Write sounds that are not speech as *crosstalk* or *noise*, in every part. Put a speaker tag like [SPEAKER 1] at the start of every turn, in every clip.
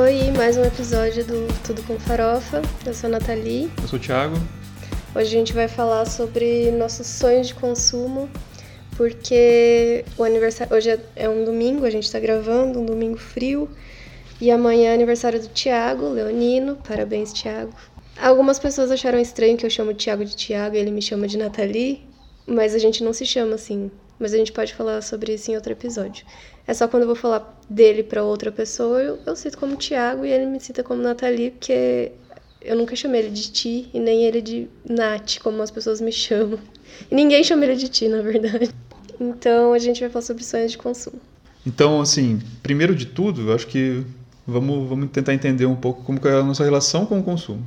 [SPEAKER 1] Oi, mais um episódio do Tudo com Farofa. Eu sou a Nathalie.
[SPEAKER 2] Eu sou o Thiago.
[SPEAKER 1] Hoje a gente vai falar sobre nossos sonhos de consumo, porque o aniversário hoje é- um domingo, a gente está gravando, um domingo frio, e amanhã é aniversário do Thiago, Leonino. Parabéns, Thiago. Algumas pessoas acharam estranho que eu chamo o Thiago de Thiago e ele me chama de Nathalie, mas a gente não se chama assim. Mas a gente pode falar sobre isso em outro episódio. É só quando eu vou falar dele pra outra pessoa, eu, eu cito como Thiago e ele me cita como Nathalie, porque eu nunca chamei ele de Ti e nem ele de Nath, como as pessoas me chamam. E ninguém chama ele de Ti, na verdade. Então a gente vai falar sobre sonhos de consumo.
[SPEAKER 2] Então, assim, primeiro de tudo, eu acho que vamos, vamos tentar entender um pouco como é a nossa relação com o consumo.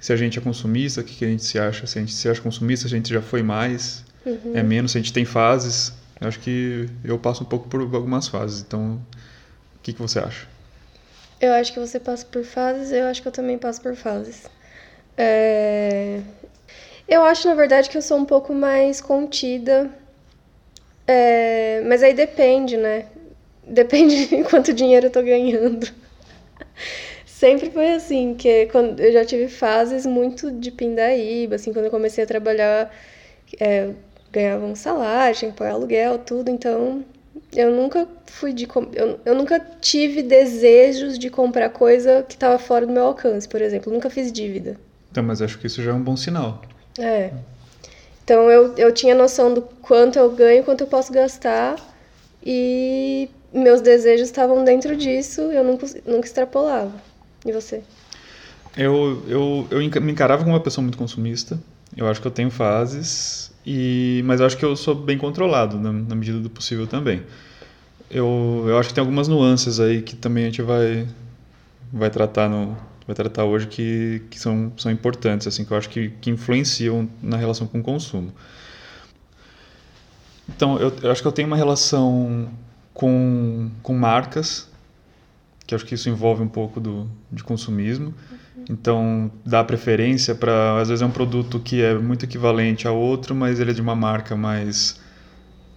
[SPEAKER 2] Se a gente é consumista, o que, que a gente se acha? Se a gente se acha consumista, a gente já foi mais, é menos, a gente tem fases. Eu acho que eu passo um pouco por algumas fases. Então, o que, que você acha?
[SPEAKER 1] Eu acho que você passa por fases, eu acho que eu também passo por fases. É, Eu acho, na verdade, que eu sou um pouco mais contida. É, Mas aí depende, né? Depende de *laughs* quanto dinheiro eu tô ganhando. Sempre foi assim, que quando eu já tive fases muito de pindaíba, assim, quando eu comecei a trabalhar, é, ganhava um salário, tinha que pagar aluguel, tudo, então eu nunca fui de. Eu, eu nunca tive desejos de comprar coisa que estava fora do meu alcance, por exemplo. Nunca fiz dívida.
[SPEAKER 2] Então, mas acho que isso já é um bom sinal.
[SPEAKER 1] É. Então eu, eu tinha noção do quanto eu ganho, quanto eu posso gastar, e meus desejos estavam dentro disso, eu nunca, nunca extrapolava. E você?
[SPEAKER 2] Eu, eu, eu me encarava como uma pessoa muito consumista. Eu acho que eu tenho fases, e, mas eu acho que eu sou bem controlado na, na medida do possível também. Eu, eu acho que tem algumas nuances aí que também a gente vai, vai tratar no vai tratar hoje que, que são, são importantes, assim, que eu acho que, que influenciam na relação com o consumo. Então, eu, eu acho que eu tenho uma relação com, com marcas, que acho que isso envolve um pouco do, de consumismo. Então, dá preferência para. Às vezes é um produto que é muito equivalente a outro, mas ele é de uma marca mais,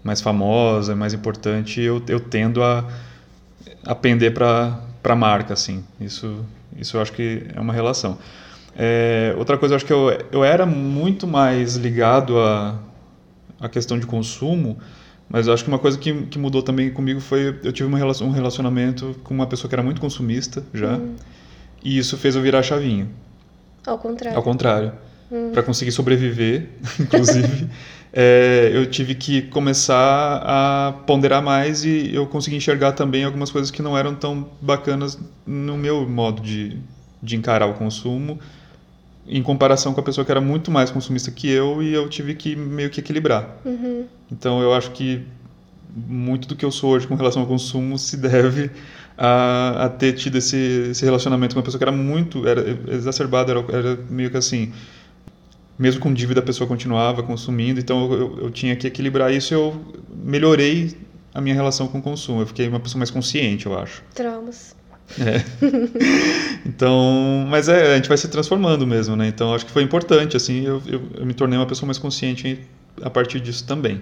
[SPEAKER 2] mais famosa, mais importante, e eu, eu tendo a, a pender para a marca, assim. Isso, isso eu acho que é uma relação. É, outra coisa, eu acho que eu, eu era muito mais ligado a, a questão de consumo, mas eu acho que uma coisa que, que mudou também comigo foi eu tive uma relação, um relacionamento com uma pessoa que era muito consumista já, e isso fez eu virar a chavinha.
[SPEAKER 1] Ao contrário.
[SPEAKER 2] Ao contrário. Para conseguir sobreviver, *laughs* inclusive, *laughs* é, eu tive que começar a ponderar mais e eu consegui enxergar também algumas coisas que não eram tão bacanas no meu modo de, de encarar o consumo, em comparação com a pessoa que era muito mais consumista que eu e eu tive que meio que equilibrar.
[SPEAKER 1] Uhum.
[SPEAKER 2] Então eu acho que muito do que eu sou hoje com relação ao consumo se deve a, a ter tido esse, esse relacionamento com uma pessoa que era muito era exacerbado, era, era meio que assim, mesmo com dívida a pessoa continuava consumindo, então eu, eu, eu tinha que equilibrar isso e eu melhorei a minha relação com o consumo, eu fiquei uma pessoa mais consciente, eu acho.
[SPEAKER 1] Traumas.
[SPEAKER 2] É. *laughs* então, mas é, a gente vai se transformando mesmo, né? Então acho que foi importante, assim, eu, eu, eu me tornei uma pessoa mais consciente a partir disso também.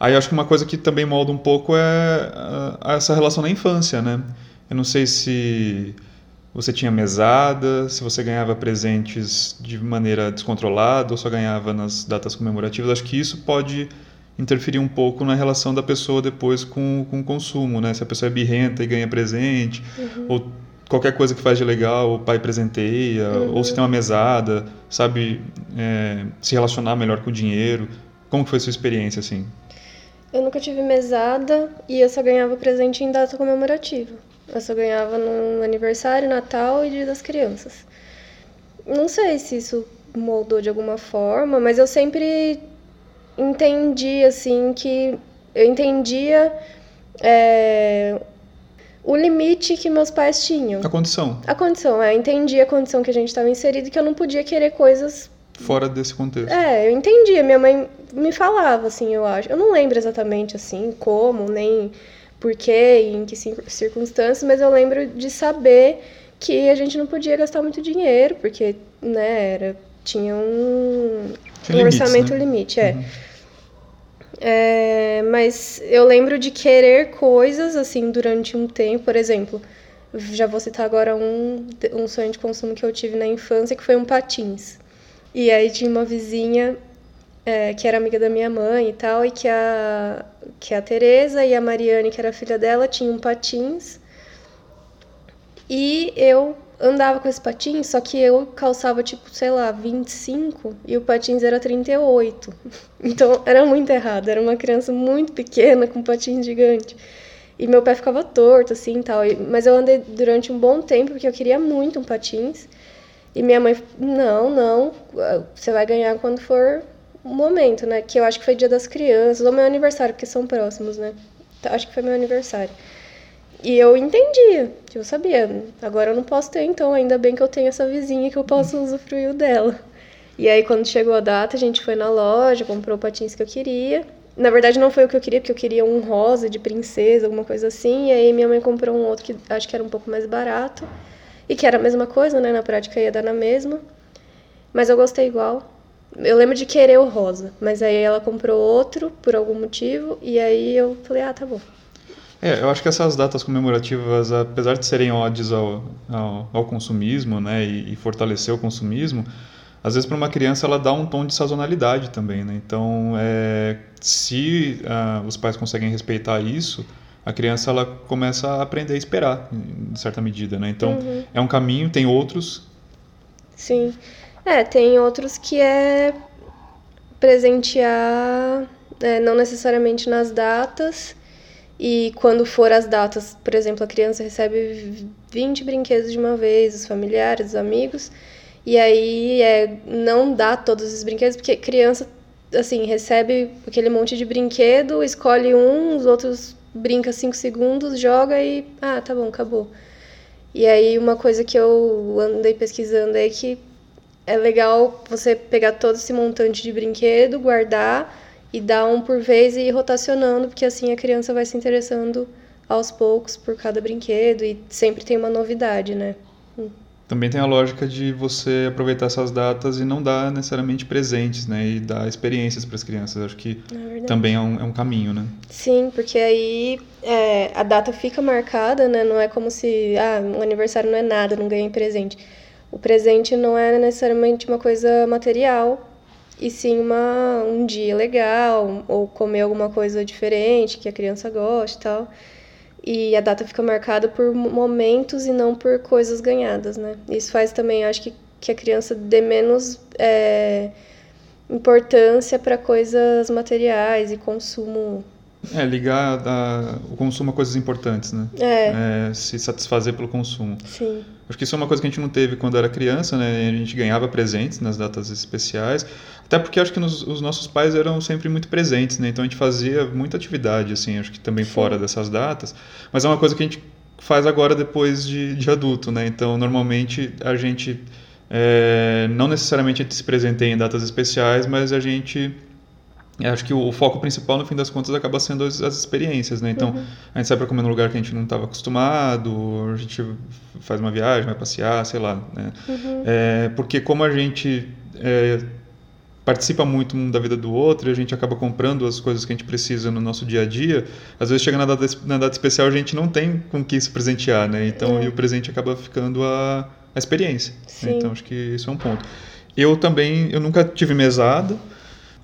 [SPEAKER 2] Aí acho que uma coisa que também molda um pouco é a, essa relação na infância, né? Eu não sei se você tinha mesada, se você ganhava presentes de maneira descontrolada ou só ganhava nas datas comemorativas. Acho que isso pode interferir um pouco na relação da pessoa depois com, com o consumo, né? Se a pessoa é birrenta e ganha presente,
[SPEAKER 1] Uhum.
[SPEAKER 2] ou qualquer coisa que faz de legal, o pai presenteia,
[SPEAKER 1] Uhum.
[SPEAKER 2] ou se tem uma mesada, sabe é, se relacionar melhor com o dinheiro. Como foi a sua experiência, assim?
[SPEAKER 1] Eu nunca tive mesada e eu só ganhava presente em data comemorativa. Eu só ganhava no aniversário, Natal e Dia das Crianças. Não sei se isso moldou de alguma forma, mas eu sempre entendi, assim, que eu entendia é, o limite que meus pais tinham.
[SPEAKER 2] A condição,
[SPEAKER 1] A condição, é, eu entendi a condição que a gente estava inserido e que eu não podia querer coisas
[SPEAKER 2] fora desse contexto.
[SPEAKER 1] é, eu entendi. Minha mãe me falava, assim, eu acho. Eu não lembro exatamente, assim, como, nem porquê, em que cir- circunstâncias, mas eu lembro de saber que a gente não podia gastar muito dinheiro, porque, né, era, tinha um, um
[SPEAKER 2] limites,
[SPEAKER 1] orçamento
[SPEAKER 2] né?
[SPEAKER 1] limite, é.
[SPEAKER 2] Uhum.
[SPEAKER 1] É, mas eu lembro de querer coisas, assim, durante um tempo, por exemplo, Já vou citar agora um, um sonho de consumo que eu tive na infância, que foi um patins. E aí tinha uma vizinha é, que era amiga da minha mãe e tal, e que a, que a Tereza e a Mariane, que era filha dela, tinham patins. E eu andava com esse patins, só que eu calçava, tipo, sei lá, 25 e o patins era 38. *laughs* Então era muito errado, era uma criança muito pequena com patins gigante. E meu pé ficava torto, assim, tal. Mas eu andei durante um bom tempo, porque eu queria muito um patins. E minha mãe, não, não, você vai ganhar quando for o momento, né? Que eu acho que foi dia das crianças, ou meu aniversário, porque são próximos, né? Acho que foi meu aniversário. E eu entendia, eu sabia. Agora eu não posso ter, então ainda bem que eu tenho essa vizinha que eu posso usufruir dela. E aí quando chegou a data, a gente foi na loja, comprou o patins que eu queria. Na verdade não foi o que eu queria, porque eu queria um rosa de princesa, alguma coisa assim. E aí minha mãe comprou um outro que acho que era um pouco mais barato. E que era a mesma coisa, né? Na prática ia dar na mesma. Mas eu gostei igual. Eu lembro de querer o rosa, mas aí ela comprou outro por algum motivo. E aí eu falei, ah, tá bom.
[SPEAKER 2] É, eu acho que essas datas comemorativas, apesar de serem odes ao, ao, ao consumismo, né, e, e, fortalecer o consumismo, às vezes para uma criança ela dá um tom de sazonalidade também, né? Então, é, se uh, os pais conseguem respeitar isso, a criança ela começa a aprender a esperar, em certa medida, né? Então, uhum. é um caminho, tem outros.
[SPEAKER 1] Sim. É, tem outros que é presentear, é, não necessariamente nas datas, e quando for as datas, por exemplo, a criança recebe 20 brinquedos de uma vez, os familiares, os amigos, e aí é, não dá todos os brinquedos, porque criança, assim, recebe aquele monte de brinquedo, escolhe um, os outros brinca cinco segundos, joga e, ah, tá bom, acabou. E aí uma coisa que eu andei pesquisando é que é legal você pegar todo esse montante de brinquedo, guardar e dar um por vez e ir rotacionando, porque assim a criança vai se interessando aos poucos por cada brinquedo e sempre tem uma novidade, né?
[SPEAKER 2] Também tem a lógica de você aproveitar essas datas e não dar necessariamente presentes, né? E dar experiências para as crianças. Acho que é também é um, é um, caminho, né?
[SPEAKER 1] Sim, porque aí é, a data fica marcada, né? Não é como se, ah, um aniversário não é nada, não ganhei presente. O presente não é necessariamente uma coisa material, e sim uma, um dia legal, ou comer alguma coisa diferente que a criança gosta e tal. E a data fica marcada por momentos e não por coisas ganhadas, né? Isso faz também, acho que, que a criança dê menos é, importância para coisas materiais e consumo
[SPEAKER 2] é, ligar a, o consumo a coisas importantes, né?
[SPEAKER 1] É.
[SPEAKER 2] é. Se satisfazer pelo consumo.
[SPEAKER 1] Sim.
[SPEAKER 2] Acho que isso é uma coisa que a gente não teve quando era criança, né? A gente ganhava presentes nas datas especiais. Até porque acho que nos, os nossos pais eram sempre muito presentes, né? Então a gente fazia muita atividade, assim, acho que também Sim. fora dessas datas. Mas é uma coisa que a gente faz agora depois de, de adulto, né? Então normalmente a gente. É, não necessariamente a gente se presenteia em datas especiais, mas a gente acho que o, foco principal, no fim das contas, acaba sendo as, as experiências, né? Então, uhum. a gente sai para comer num lugar que a gente não estava acostumado, a gente faz uma viagem, vai passear, sei lá, né? Uhum. É, porque como a gente é, participa muito um da vida do outro e a gente acaba comprando as coisas que a gente precisa no nosso dia a dia, às vezes chega na data, na data especial a gente não tem com que se presentear, né? Então, é. e o presente acaba ficando a, a experiência. Né? Então, acho que isso é um ponto. Eu também, eu nunca tive mesada,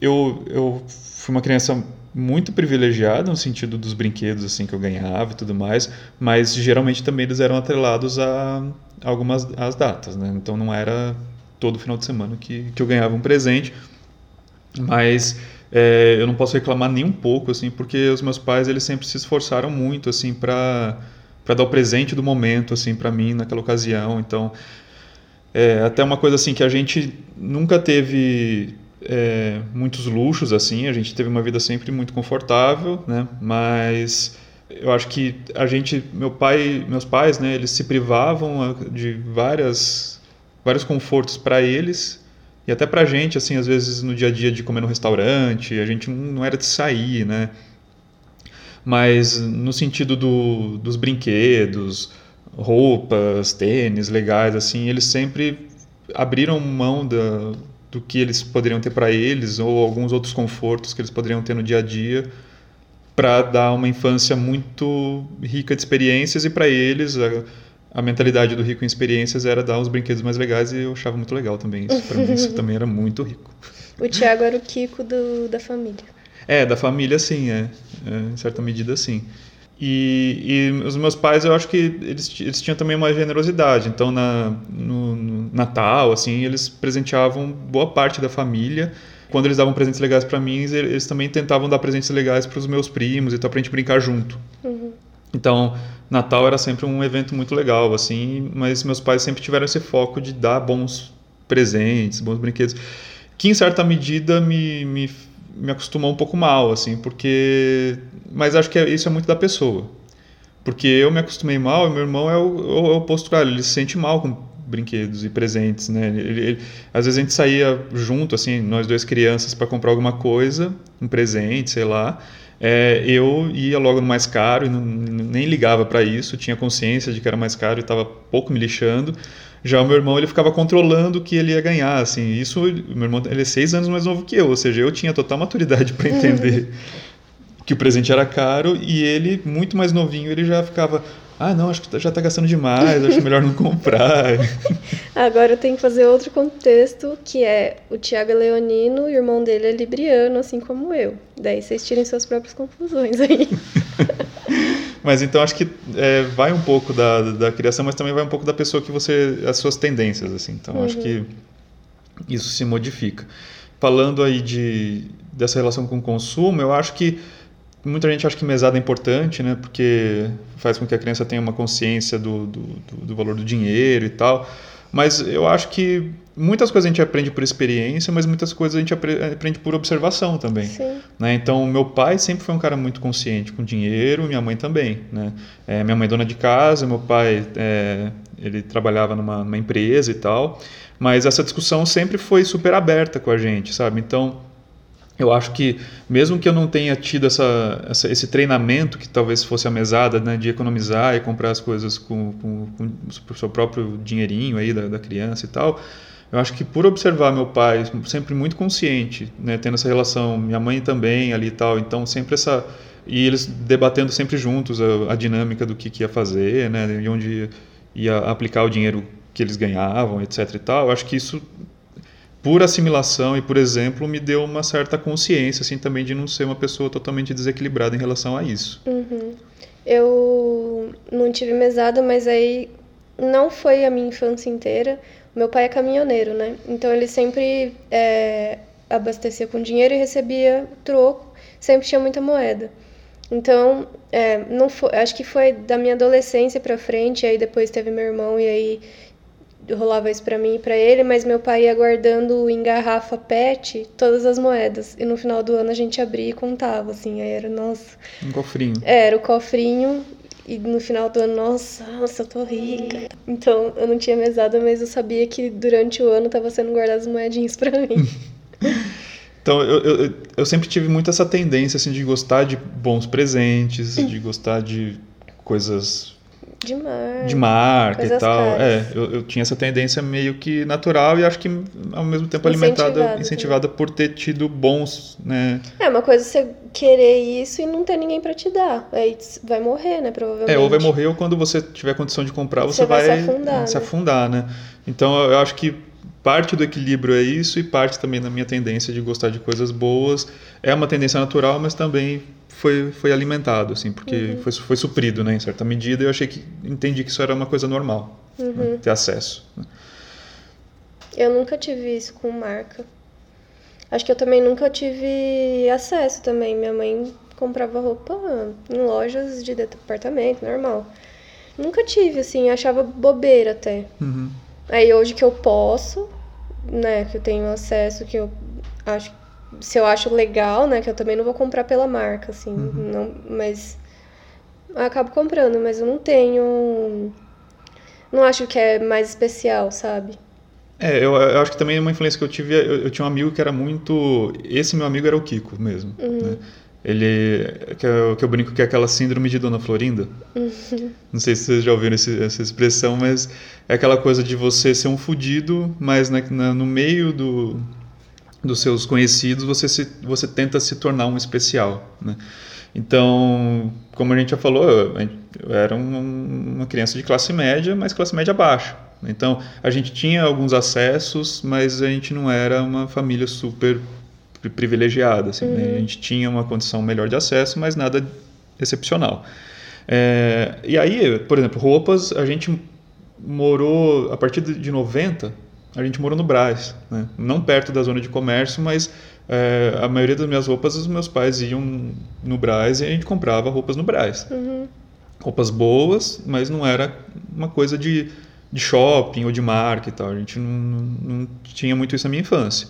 [SPEAKER 2] eu, eu fui uma criança muito privilegiada no sentido dos brinquedos assim que eu ganhava e tudo mais, mas geralmente também eles eram atrelados a algumas as datas, né? Então não era todo final de semana que, que eu ganhava um presente, mas é, eu não posso reclamar nem um pouco assim, porque os meus pais eles sempre se esforçaram muito assim para para dar o presente do momento assim para mim naquela ocasião. Então é até uma coisa assim que a gente nunca teve é, muitos luxos assim, a gente teve uma vida sempre muito confortável, né? Mas eu acho que a gente, meu pai, meus pais, né, eles se privavam de várias vários confortos para eles e até para a gente, assim, às vezes no dia a dia de comer no restaurante, a gente não era de sair, né? Mas no sentido do, dos brinquedos, roupas, tênis legais, assim, eles sempre abriram mão da, do que eles poderiam ter para eles ou alguns outros confortos que eles poderiam ter no dia a dia para dar uma infância muito rica de experiências e para eles a mentalidade do rico em experiências era dar os brinquedos mais legais e eu achava muito legal também isso. Para mim isso *laughs* também era muito rico.
[SPEAKER 1] O Thiago era o Kiko do, da família.
[SPEAKER 2] É, da família sim, é. é em certa medida sim. E, e, os meus pais, eu acho que eles, eles tinham também uma generosidade. Então, na, no, no Natal, assim, eles presenteavam boa parte da família. Quando eles davam presentes legais para mim, eles, também tentavam dar presentes legais para os meus primos e tal, pra gente brincar junto. Uhum. Então, Natal era sempre um evento muito legal, assim, mas meus pais sempre tiveram esse foco de dar bons presentes, bons brinquedos, que em certa medida me, me, me acostumou um pouco mal, assim, porque... Mas acho que é, isso é muito da pessoa. Porque eu me acostumei mal e meu irmão é o, é o oposto, cara, ele se sente mal com brinquedos e presentes, né? Ele, ele, às vezes a gente saía junto, assim, nós dois crianças, para comprar alguma coisa, um presente, sei lá, é, eu ia logo no mais caro e nem ligava para isso, tinha consciência de que era mais caro e estava pouco me lixando. Já o meu irmão ele ficava controlando o que ele ia ganhar, assim. Isso, meu irmão ele é seis anos mais novo que eu, ou seja, eu tinha total maturidade para entender *laughs* que o presente era caro e ele muito mais novinho ele já ficava ah, não, acho que já está gastando demais, acho melhor não comprar. *laughs*
[SPEAKER 1] Agora eu tenho que fazer outro contexto, que é o Tiago é leonino e o irmão dele é libriano, assim como eu. Daí vocês tirem suas próprias conclusões aí. *laughs*
[SPEAKER 2] mas então acho que é, vai um pouco da, da criação, mas também vai um pouco da pessoa que você. as suas tendências, assim. Então uhum. acho que isso se modifica. Falando aí de, dessa relação com o consumo, eu acho que muita gente acha que mesada é importante, né? Porque faz com que a criança tenha uma consciência do, do, do, valor do dinheiro e tal. Mas eu acho que muitas coisas a gente aprende por experiência, mas muitas coisas a gente aprende por observação também. Sim. Né? Então, meu pai sempre foi um cara muito consciente com dinheiro, minha mãe também. Né? É, minha mãe é dona de casa, meu pai é, ele trabalhava numa, numa empresa e tal. Mas essa discussão sempre foi super aberta com a gente, sabe? Então, eu acho que mesmo que eu não tenha tido essa, essa, esse treinamento que talvez fosse a mesada né, de economizar e comprar as coisas com, com, com o seu próprio dinheirinho aí da, da, criança e tal, eu acho que por observar meu pai sempre muito consciente, né, tendo essa relação, minha mãe também ali e tal, então sempre essa e eles debatendo sempre juntos a, a dinâmica do que, que ia fazer, né, e onde ia aplicar o dinheiro que eles ganhavam, etc e tal, eu acho que isso por assimilação e por exemplo, me deu uma certa consciência, assim, também de não ser uma pessoa totalmente desequilibrada em relação a isso.
[SPEAKER 1] Uhum. Eu não tive mesada, mas aí não foi a minha infância inteira. Meu pai é caminhoneiro, né? Então ele sempre é, abastecia com dinheiro e recebia troco, sempre tinha muita moeda. Então, é, não foi, acho que foi da minha adolescência para frente, aí depois teve meu irmão e aí rolava isso para mim e para ele, mas meu pai ia guardando em garrafa PET todas as moedas. E no final do ano a gente abria e contava, assim. Aí era, nossa.
[SPEAKER 2] Um cofrinho.
[SPEAKER 1] É, era o cofrinho. E no final do ano, nossa, nossa, eu tô rica. Então eu não tinha mesada, mas eu sabia que durante o ano tava sendo guardadas moedinhas para mim. *laughs*
[SPEAKER 2] Então, eu, eu, eu, sempre tive muito essa tendência, assim, de gostar de bons presentes, de gostar de coisas
[SPEAKER 1] de marca.
[SPEAKER 2] De marca e tal. Caras. É, eu, eu, tinha essa tendência meio que natural e acho que ao mesmo tempo alimentada, incentivada por ter tido bons, né?
[SPEAKER 1] É, uma coisa você querer isso e não ter ninguém para te dar. Aí vai morrer, né, provavelmente.
[SPEAKER 2] É, ou vai morrer ou quando você tiver condição de comprar, você, você vai, vai, se afundar, se né? afundar, né? Então eu acho que parte do equilíbrio é isso e parte também da minha tendência de gostar de coisas boas. É uma tendência natural, mas também foi, foi alimentado, assim, porque uhum. foi, foi suprido, né, em certa medida. E eu achei que entendi que isso era uma coisa normal, né, uhum. né, ter acesso. Né.
[SPEAKER 1] Eu nunca tive isso com marca. Acho que eu também nunca tive acesso também. Minha mãe comprava roupa em lojas de departamento, normal. Nunca tive, assim, achava bobeira até. Uhum. Aí hoje que eu posso, né, que eu tenho acesso, que eu acho se eu acho legal, né? Que eu também não vou comprar pela marca, assim. Uhum. Não, mas. Eu acabo comprando, mas eu não tenho. Não acho que é mais especial, sabe?
[SPEAKER 2] É, eu, eu acho que também uma influência que eu tive. Eu, eu, tinha um amigo que era muito. Esse meu amigo era o Kiko mesmo. Uhum. Né? Ele. Que eu, que eu brinco que é aquela síndrome de Dona Florinda. Uhum. *laughs* Não sei se vocês já ouviram esse, essa expressão, mas é aquela coisa de você ser um fudido, mas na, na, no meio do, dos seus conhecidos, você, se, você tenta se tornar um especial, né? Então, como a gente já falou, eu era uma criança de classe média, mas classe média baixa. Então, a gente tinha alguns acessos, mas a gente não era uma família super privilegiada. Assim, né? uhum. né? A gente tinha uma condição melhor de acesso, mas nada excepcional. É, e aí, por exemplo, roupas, a gente morou, a partir de 90, a gente morou no Brás, né? não perto da zona de comércio, mas é, a maioria das minhas roupas, os meus pais iam no Brás e a gente comprava roupas no Brás. Uhum. Roupas boas, mas não era uma coisa de, de shopping ou de marca e tal. A gente não, não, não tinha muito isso na minha infância.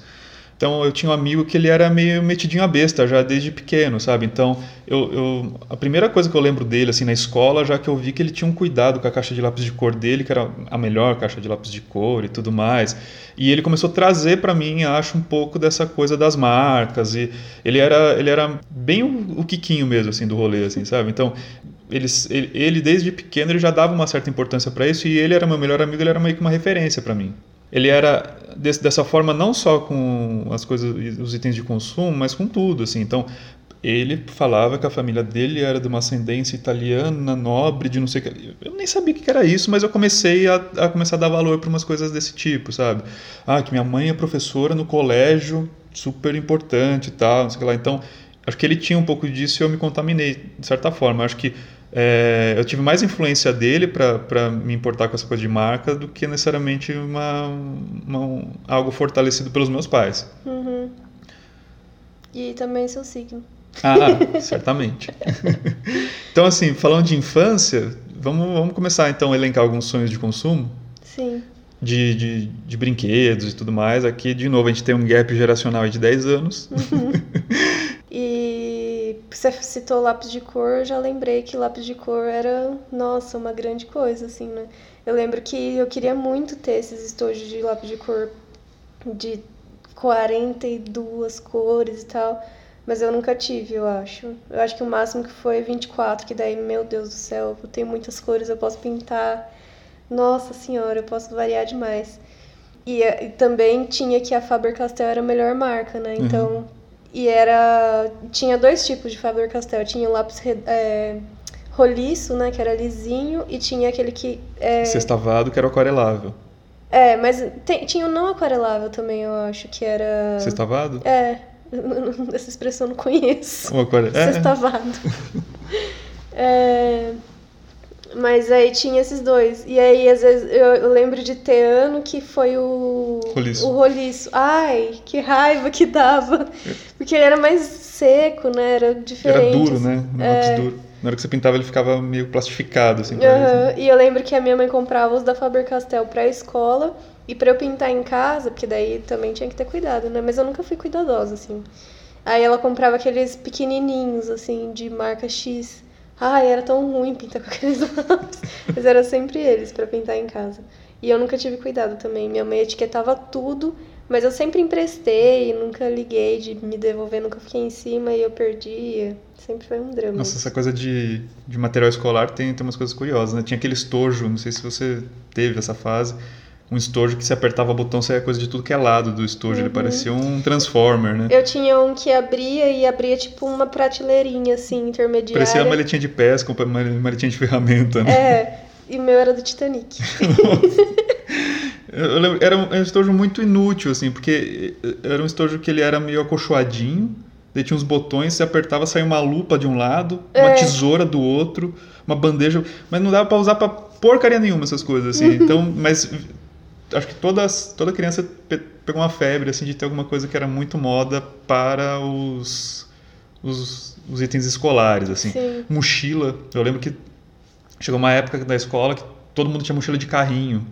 [SPEAKER 2] Então eu tinha um amigo que ele era meio metidinho a besta já desde pequeno, sabe? Então eu, eu, a primeira coisa que eu lembro dele assim na escola, já que eu vi que ele tinha um cuidado com a caixa de lápis de cor dele, que era a melhor caixa de lápis de cor e tudo mais. E ele começou a trazer para mim, acho, um pouco dessa coisa das marcas e ele era ele era bem o, o Kikinho mesmo assim do rolê assim, sabe? Então ele, ele desde pequeno ele já dava uma certa importância para isso e ele era meu melhor amigo, ele era meio que uma referência para mim ele era desse, dessa forma não só com as coisas, os itens de consumo, mas com tudo, assim. Então, ele falava que a família dele era de uma ascendência italiana, nobre, de não sei o que. Eu nem sabia o que era isso, mas eu comecei a, a começar a dar valor para umas coisas desse tipo, sabe? Ah, que minha mãe é professora no colégio, super importante e tal, não sei o que lá. Então, acho que ele tinha um pouco disso e eu me contaminei, de certa forma. Acho que é, eu tive mais influência dele para me importar com essa coisa de marca do que necessariamente uma, uma algo fortalecido pelos meus pais.
[SPEAKER 1] Uhum. E também seu signo.
[SPEAKER 2] Ah, *laughs* certamente. então, assim, falando de infância, vamos, vamos começar então a elencar alguns sonhos de consumo?
[SPEAKER 1] Sim.
[SPEAKER 2] De, de, de brinquedos e tudo mais. Aqui, de novo, a gente tem um gap geracional de 10 anos.
[SPEAKER 1] Uhum. *laughs* você citou lápis de cor, eu já lembrei que lápis de cor era, nossa, uma grande coisa, assim, né? Eu lembro que eu queria muito ter esses estojos de lápis de cor de 42 cores e tal, mas eu nunca tive, eu acho. Eu acho que o máximo que foi 24, que daí, meu Deus do céu, eu tenho muitas cores, eu posso pintar. Nossa senhora, eu posso variar demais. E, e também tinha que a Faber-Castell era a melhor marca, né? Então, uhum. E era. Tinha dois tipos de Faber Castell. Tinha o lápis é, roliço, né? Que era lisinho, e tinha aquele que. É...
[SPEAKER 2] Sextavado, que era aquarelável.
[SPEAKER 1] É, mas tem, tinha o não aquarelável também, eu acho, que era.
[SPEAKER 2] Sextavado?
[SPEAKER 1] É. *laughs* Essa expressão eu não conheço.
[SPEAKER 2] O aquare...
[SPEAKER 1] É. Sextavado. *laughs* é. Mas aí tinha esses dois. E aí, às vezes, eu, eu lembro de ter ano que foi o.
[SPEAKER 2] Roliço.
[SPEAKER 1] O roliço. Ai, que raiva que dava. Porque ele era mais seco, né? Era diferente.
[SPEAKER 2] Era duro, né? Um é... duro. Na hora que você pintava, ele ficava meio plastificado, assim.
[SPEAKER 1] Uhum. E eu lembro que a minha mãe comprava os da Faber-Castell pra escola. E pra eu pintar em casa, porque daí também tinha que ter cuidado, né? Mas eu nunca fui cuidadosa, assim. Aí ela comprava aqueles pequenininhos, assim, de marca X. Ai, era tão ruim pintar com aqueles *laughs* lápis. Mas era sempre eles para pintar em casa. E eu nunca tive cuidado também. Minha mãe etiquetava tudo, mas eu sempre emprestei, nunca liguei de me devolver, nunca fiquei em cima e eu perdia. Sempre foi um drama.
[SPEAKER 2] Nossa, essa coisa de, de material escolar tem, tem umas coisas curiosas, né? Tinha aquele estojo, não sei se você teve essa fase, um estojo que se apertava o botão saía coisa de tudo que é lado do estojo. Uhum. Ele parecia um transformer, né?
[SPEAKER 1] Eu tinha um que abria e abria tipo uma prateleirinha assim, intermediária.
[SPEAKER 2] Parecia uma maletinha de pesca, uma maletinha de ferramenta, né?
[SPEAKER 1] É, e o meu era do Titanic. *laughs*
[SPEAKER 2] eu lembro, era um estojo muito inútil, assim, porque era um estojo que ele era meio acolchoadinho, daí tinha uns botões, você apertava, saía uma lupa de um lado, uma é. tesoura do outro, uma bandeja, mas não dava para usar para porcaria nenhuma essas coisas, assim. Então, mas acho que todas, toda criança pegou uma febre assim de ter alguma coisa que era muito moda para os, os, os itens escolares assim.
[SPEAKER 1] Sim.
[SPEAKER 2] mochila. Eu lembro que chegou uma época da escola que todo mundo tinha mochila de carrinho.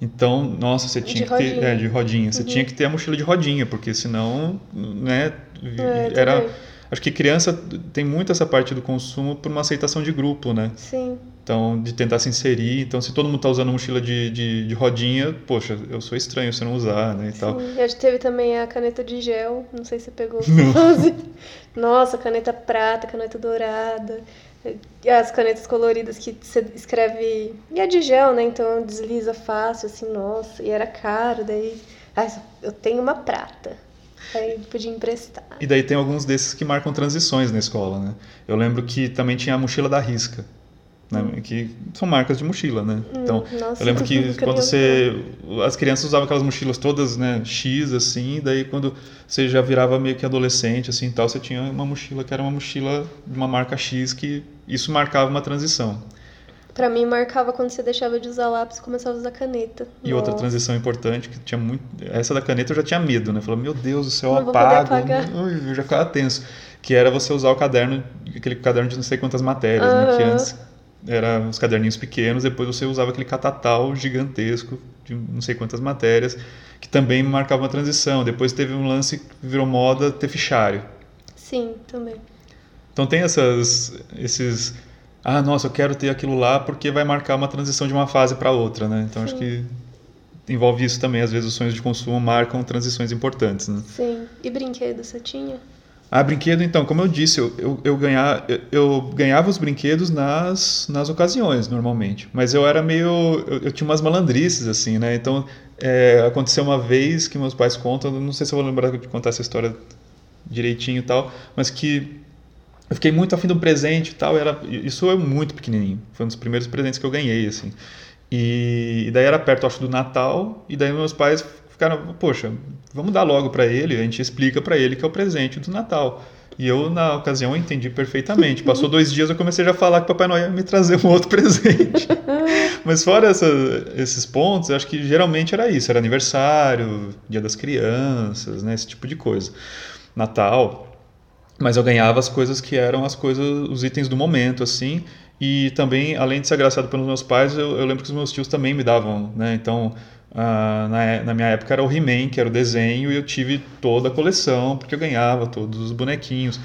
[SPEAKER 2] Então nossa você tinha
[SPEAKER 1] de
[SPEAKER 2] que
[SPEAKER 1] rodinha.
[SPEAKER 2] ter é, de rodinha. Você uhum. tinha que ter a mochila de rodinha porque senão né é, era acho que criança tem muito essa parte do consumo por uma aceitação de grupo né?
[SPEAKER 1] Sim
[SPEAKER 2] então, de tentar se inserir. Então, se todo mundo está usando mochila de, de, de, rodinha, poxa, eu sou estranho se não usar, né? E
[SPEAKER 1] Sim.
[SPEAKER 2] tal.
[SPEAKER 1] E teve também a caneta de gel, não sei se você pegou. *laughs* *laughs* Nossa, caneta prata, caneta dourada. As canetas coloridas que você escreve. E a de gel, né? Então desliza fácil, assim, nossa. E era caro, daí. Ah, eu tenho uma prata. Aí podia emprestar.
[SPEAKER 2] E daí tem alguns desses que marcam transições na escola, né? Eu lembro que também tinha a mochila da Risca. Né? Hum. Que são marcas de mochila, né? Hum, então, nossa, eu lembro que quando você. As crianças usavam aquelas mochilas todas, né? X, assim, daí quando você já virava meio que adolescente, assim tal, você tinha uma mochila que era uma mochila de uma marca X, que isso marcava uma transição.
[SPEAKER 1] Pra mim, marcava quando você deixava de usar lápis e começava a usar caneta.
[SPEAKER 2] E Nossa. outra transição importante, que tinha muito. Essa da caneta eu já tinha medo, né? Falava, meu Deus do céu, apago. Ui, eu já ficava tenso. Que era você usar o caderno, aquele caderno de não sei quantas matérias, uhum. né? Que antes eram os caderninhos pequenos, depois você usava aquele catatal gigantesco de não sei quantas matérias, que também marcava uma transição. Depois teve um lance que virou moda ter fichário.
[SPEAKER 1] Sim, também.
[SPEAKER 2] Então tem essas, esses ah, nossa, eu quero ter aquilo lá porque vai marcar uma transição de uma fase para outra, né? Então Sim. acho que envolve isso também. Às vezes os sonhos de consumo marcam transições importantes, né?
[SPEAKER 1] Sim. E brinquedo você tinha?
[SPEAKER 2] Ah, brinquedo, então, como eu disse, eu, eu, eu, ganhar, eu, eu, ganhava os brinquedos nas, nas ocasiões, normalmente. Mas eu era meio. Eu, eu tinha umas malandrices, assim, né? Então, é, aconteceu uma vez que meus pais contam, não sei se eu vou lembrar de contar essa história direitinho e tal, mas que eu fiquei muito afim de um presente e tal. Era, isso é muito pequenininho. Foi um dos primeiros presentes que eu ganhei, assim. E, e daí era perto, acho, do Natal. E daí meus pais ficaram, poxa, vamos dar logo para ele. A gente explica para ele que é o presente do Natal. E eu, na ocasião, entendi perfeitamente. Passou dois dias, eu comecei já a falar que Papai Noel ia me trazer um outro *laughs* presente. Mas fora essa, esses pontos, acho que geralmente era isso. Era aniversário, dia das crianças, né? Esse tipo de coisa. Natal mas eu ganhava as coisas que eram as coisas, os itens do momento, assim. E também, além de ser agraciado pelos meus pais, eu, eu lembro que os meus tios também me davam, né? Então, uh, na, na minha época era o He-Man, que era o desenho, e eu tive toda a coleção, porque eu ganhava todos os bonequinhos.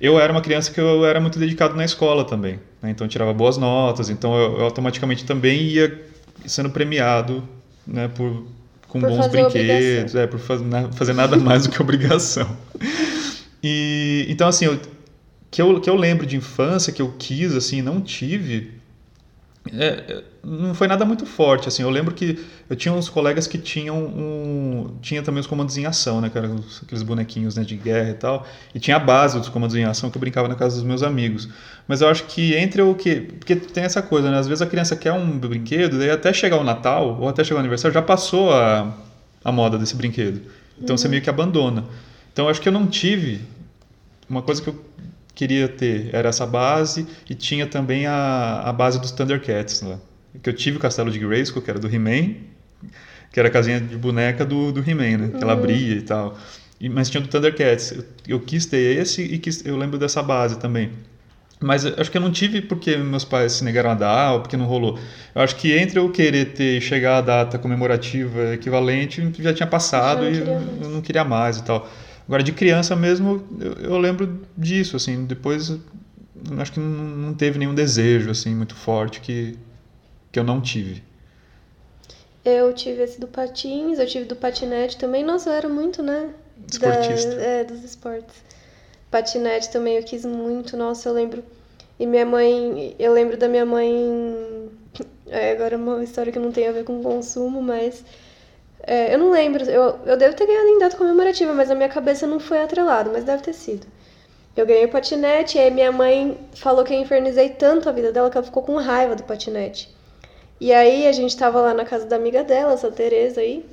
[SPEAKER 2] Eu era uma criança que eu era muito dedicado na escola também, né? então eu tirava boas notas, então eu, eu automaticamente também ia sendo premiado né, por, com por bons brinquedos, é, por faz, fazer nada mais do que obrigação. E então assim, eu, que eu que eu lembro de infância que eu quis assim, não tive, é, não foi nada muito forte assim. Eu lembro que eu tinha uns colegas que tinham um, tinha também os comandos em ação, né, cara, aqueles bonequinhos né, de guerra e tal, e tinha a base dos comandos em ação que eu brincava na casa dos meus amigos. Mas eu acho que entre o que, porque tem essa coisa, né? Às vezes a criança quer um brinquedo, daí até chegar o Natal ou até chegar o aniversário já passou a, a moda desse brinquedo. Então uhum. você meio que abandona. Então eu acho que eu não tive uma coisa que eu queria ter era essa base e tinha também a, a base dos Thundercats lá. Que eu tive o castelo de Grayskull, que era do He-Man, que era a casinha de boneca do, do He-Man, né? Que ela uhum. abria e tal. E, mas tinha do Thundercats. Eu, eu quis ter esse e quis, eu lembro dessa base também. Mas acho que eu não tive porque meus pais se negaram a dar ou porque não rolou. Eu acho que entre eu querer ter chegar à data comemorativa equivalente, já tinha passado e eu não queria mais e tal. Agora, de criança mesmo, eu, eu lembro disso, assim, depois acho que não, teve nenhum desejo, assim, muito forte que, que eu não tive.
[SPEAKER 1] Eu tive esse do patins, eu tive do patinete também. Nossa, eu era muito, né?
[SPEAKER 2] Esportista.
[SPEAKER 1] Da, é, dos esportes. Patinete também eu quis muito, nossa, eu lembro. E minha mãe, eu lembro da minha mãe. É, agora é uma história que não tem a ver com consumo, mas é, eu não lembro, eu, eu devo ter ganhado em data comemorativa, mas a minha cabeça não foi atrelado, mas deve ter sido. Eu ganhei o patinete, e aí minha mãe falou que eu infernizei tanto a vida dela que ela ficou com raiva do patinete. E aí a gente tava lá na casa da amiga dela, essa Tereza aí.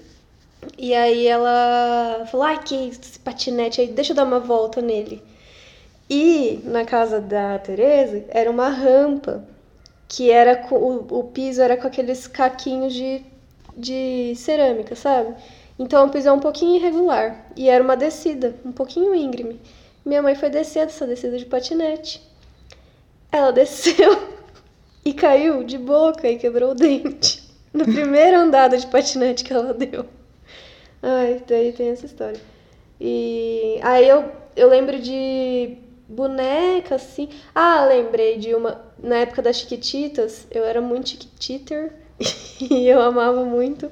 [SPEAKER 1] E aí ela falou: ai, que esse patinete aí, deixa eu dar uma volta nele. E na casa da Tereza era uma rampa que era o, o piso era com aqueles caquinhos de de cerâmica, sabe? Então o piso é um pouquinho irregular e era uma descida, um pouquinho íngreme. Minha mãe foi descer essa descida de patinete. Ela *laughs* desceu e caiu de boca e quebrou o dente *laughs* no primeiro andada de patinete que ela deu. Ai, daí tem essa história. E aí eu, eu lembro de boneca, assim. Ah, lembrei de uma. Na época das Chiquititas, eu era muito Chiquititer. *laughs* e eu amava muito.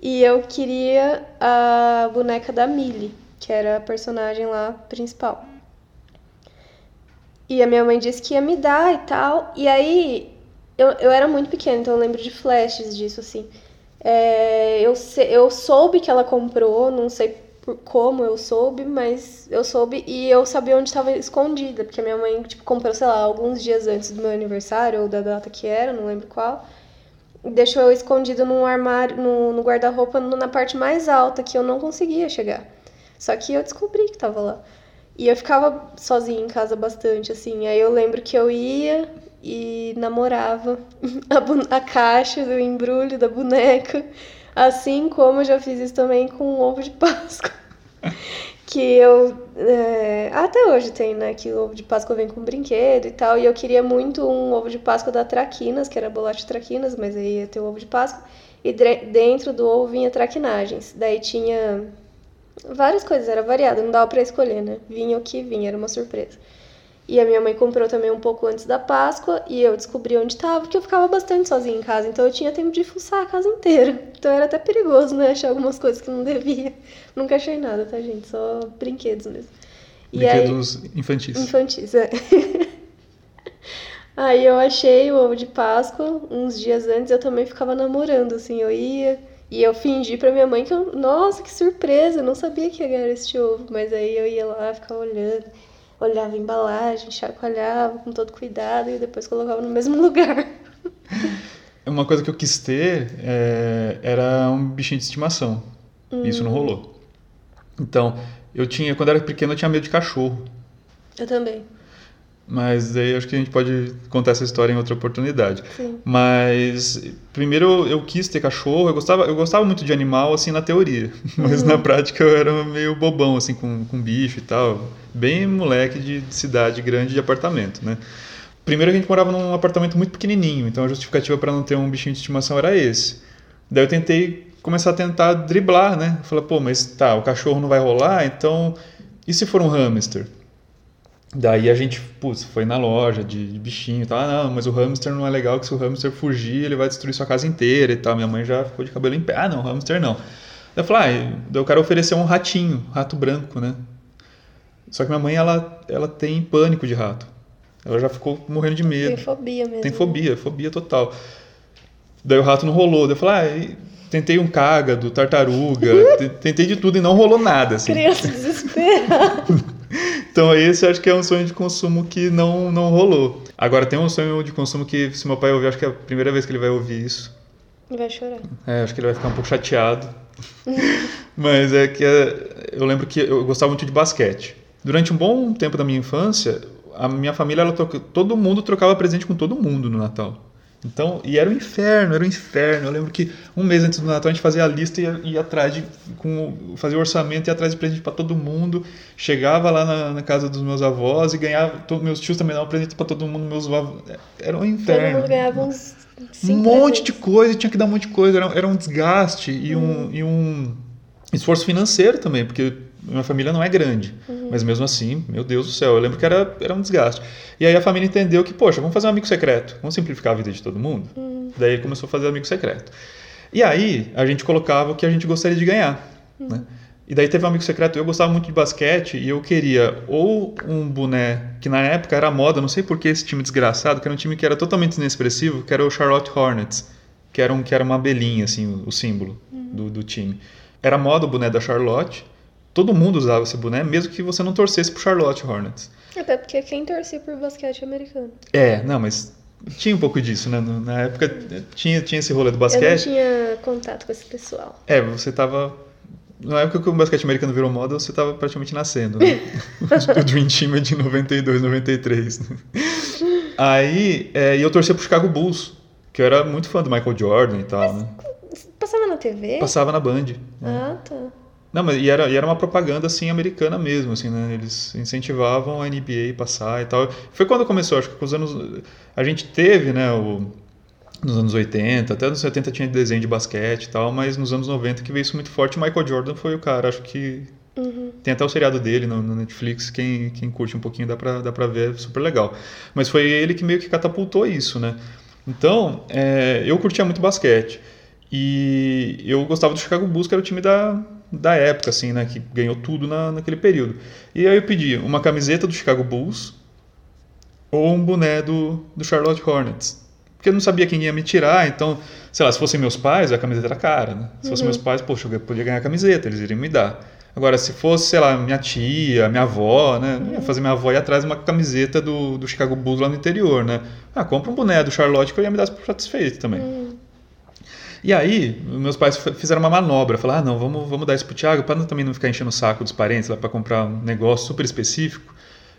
[SPEAKER 1] E eu queria a boneca da Millie, que era a personagem lá principal. E a minha mãe disse que ia me dar e tal. E aí, eu, eu era muito pequena, então eu lembro de flashes disso, assim. É, eu, eu soube que ela comprou, não sei por como eu soube, mas eu soube e eu sabia onde estava escondida, porque a minha mãe, tipo, comprou, sei lá, alguns dias antes do meu aniversário, ou da data que era, não lembro qual, deixou eu escondido num armário, no, no guarda-roupa, na parte mais alta, que eu não conseguia chegar. Só que eu descobri que tava lá. E eu ficava sozinha em casa bastante, assim. Aí eu lembro que eu ia e namorava *laughs* a, a caixa do embrulho da boneca. Assim como eu já fiz isso também com o ovo de *laughs* Páscoa. Que eu. É, até hoje tem, né? Que o ovo de Páscoa vem com brinquedo e tal. E eu queria muito um ovo de Páscoa da Traquinas, que era bolacha Traquinas, mas aí ia ter o ovo de Páscoa. E dentro do ovo vinha traquinagens. Daí tinha várias coisas, era variado, não dava para escolher, né? Vinha o que vinha, era uma surpresa. E a minha mãe comprou também um pouco antes da Páscoa e eu descobri onde estava, porque eu ficava bastante sozinha em casa, então eu tinha tempo de fuçar a casa inteira. Então era até perigoso, né? Achar algumas coisas que não devia. Nunca achei nada, tá, gente? Só brinquedos mesmo.
[SPEAKER 2] Brinquedos aí... infantis.
[SPEAKER 1] Infantis, é. *laughs* aí eu achei o ovo de Páscoa uns dias antes, eu também ficava namorando, assim, eu ia e eu fingi pra minha mãe que eu, nossa, que surpresa, eu não sabia que era este ovo, mas aí eu ia lá, ficava olhando, olhava a embalagem, chacoalhava com todo cuidado e depois colocava no mesmo *laughs* lugar.
[SPEAKER 2] Uma coisa que eu quis ter é, era um bichinho de estimação. Hum. Isso não rolou. Então, eu tinha, quando eu era pequeno, eu tinha medo de cachorro.
[SPEAKER 1] Eu também.
[SPEAKER 2] Mas aí acho que a gente pode contar essa história em outra oportunidade.
[SPEAKER 1] Sim.
[SPEAKER 2] Mas primeiro eu, quis ter cachorro, eu gostava, eu gostava muito de animal assim na teoria, *laughs* mas uhum. na prática eu era meio bobão assim com, com bicho e tal, bem moleque de, de cidade grande de apartamento, né? Primeiro a gente morava num apartamento muito pequenininho, então a justificativa para não ter um bichinho de estimação era esse. Daí eu tentei começar a tentar driblar, né? Falar, pô, mas tá, o cachorro não vai rolar, então e se for um hamster? Daí a gente, putz, foi na loja de, de bichinho e tal. Ah, não, mas o hamster não é legal, que se o hamster fugir, ele vai destruir sua casa inteira e tal. Minha mãe já ficou de cabelo em pé. Ah, não, hamster não. Daí eu falei, ah, eu quero oferecer um ratinho, rato branco, né? Só que minha mãe, ela, ela tem pânico de rato. Ela já ficou morrendo de medo.
[SPEAKER 1] Tem fobia mesmo.
[SPEAKER 2] Tem fobia, fobia total. Daí o rato não rolou. Daí eu falei, ah, tentei um cágado, tartaruga, *laughs* tentei de tudo e não rolou nada. Assim.
[SPEAKER 1] Criança desesperada. *laughs*
[SPEAKER 2] Então esse acho que é um sonho de consumo que não, não rolou. Agora tem um sonho de consumo que se meu pai ouvir, acho que é a primeira vez que ele vai ouvir isso.
[SPEAKER 1] Vai chorar.
[SPEAKER 2] É, acho que ele vai ficar um pouco chateado. *laughs* Mas é que é, eu lembro que eu gostava muito de basquete. Durante um bom tempo da minha infância, a minha família, ela todo mundo trocava presente com todo mundo no Natal. Então, e era um inferno, era um inferno. Eu lembro que um mês antes do Natal a gente fazia a lista e ia, ia atrás de com, fazia o orçamento e atrás de presente para todo mundo. Chegava lá na, na, casa dos meus avós e ganhava, meus tios também davam presente para todo mundo, meus avós. Era um inferno. Todo
[SPEAKER 1] mundo ganhava uns
[SPEAKER 2] um monte de coisa, tinha que dar um monte de coisa, era, era um desgaste e, um, hum. e um esforço financeiro também, porque minha família não é grande, uhum. mas mesmo assim, meu Deus do céu, eu lembro que era, era um desgaste. E aí a família entendeu que, poxa, vamos fazer um amigo secreto, vamos simplificar a vida de todo mundo. Uhum. Daí começou a fazer amigo secreto. E aí a gente colocava o que a gente gostaria de ganhar, uhum. né? E daí teve um amigo secreto, eu gostava muito de basquete e eu queria ou um boné, que na época era moda, não sei por que esse time desgraçado, que era um time que era totalmente inexpressivo, que era o Charlotte Hornets, que era, um, que era uma abelhinha, assim, o, o símbolo do, do time. Era moda o boné da Charlotte, todo mundo usava esse boné, mesmo que você não torcesse pro Charlotte Hornets.
[SPEAKER 1] Até porque quem torcia por basquete americano.
[SPEAKER 2] É, não, mas tinha um pouco disso, né? Na época tinha, tinha esse rolê do basquete. Eu não
[SPEAKER 1] tinha contato com esse pessoal.
[SPEAKER 2] É, você tava. Na época que o basquete americano virou moda, você tava praticamente nascendo, né? *laughs* *laughs* o Dream Team é de 92, 93. Aí, é, e eu torcia pro Chicago Bulls, que eu era muito fã do Michael Jordan e tal,
[SPEAKER 1] mas,
[SPEAKER 2] né?
[SPEAKER 1] Passava na TV?
[SPEAKER 2] Passava na Band.
[SPEAKER 1] Ah, tá.
[SPEAKER 2] Não, mas e era, e era uma propaganda assim americana mesmo, assim, né? Eles incentivavam a NBA passar e tal. Foi quando começou, acho que com os anos a gente teve, né, o nos anos 80, até nos 70 tinha desenho de basquete e tal, mas nos anos 90 que veio isso muito forte, Michael Jordan foi o cara, acho que
[SPEAKER 1] uhum.
[SPEAKER 2] tem até o seriado dele no, no, Netflix, quem, quem curte um pouquinho dá pra, dá pra ver, é super legal. Mas foi ele que meio que catapultou isso, né? Então, é, eu curtia muito basquete. E eu gostava do Chicago Bulls, que era o time da, da época, assim, né? Que ganhou tudo na, naquele período. E aí eu pedi uma camiseta do Chicago Bulls ou um boné do, do Charlotte Hornets. Porque eu não sabia quem ia me tirar, então, sei lá, se fossem meus pais, a camiseta era cara, né? Se uhum. fossem meus pais, poxa, eu podia ganhar a camiseta, eles iriam me dar. Agora, se fosse, sei lá, minha tia, minha avó, né? Não ia fazer minha avó ir atrás de uma camiseta do, do Chicago Bulls lá no interior, né? Ah, compra um boné do Charlotte que eu ia me dar satisfeito também.
[SPEAKER 1] Hum.
[SPEAKER 2] E aí, meus pais fizeram uma manobra. Falaram, ah, não, vamos, vamos dar isso pro Thiago para também não ficar enchendo o saco dos parentes lá para comprar um negócio super específico.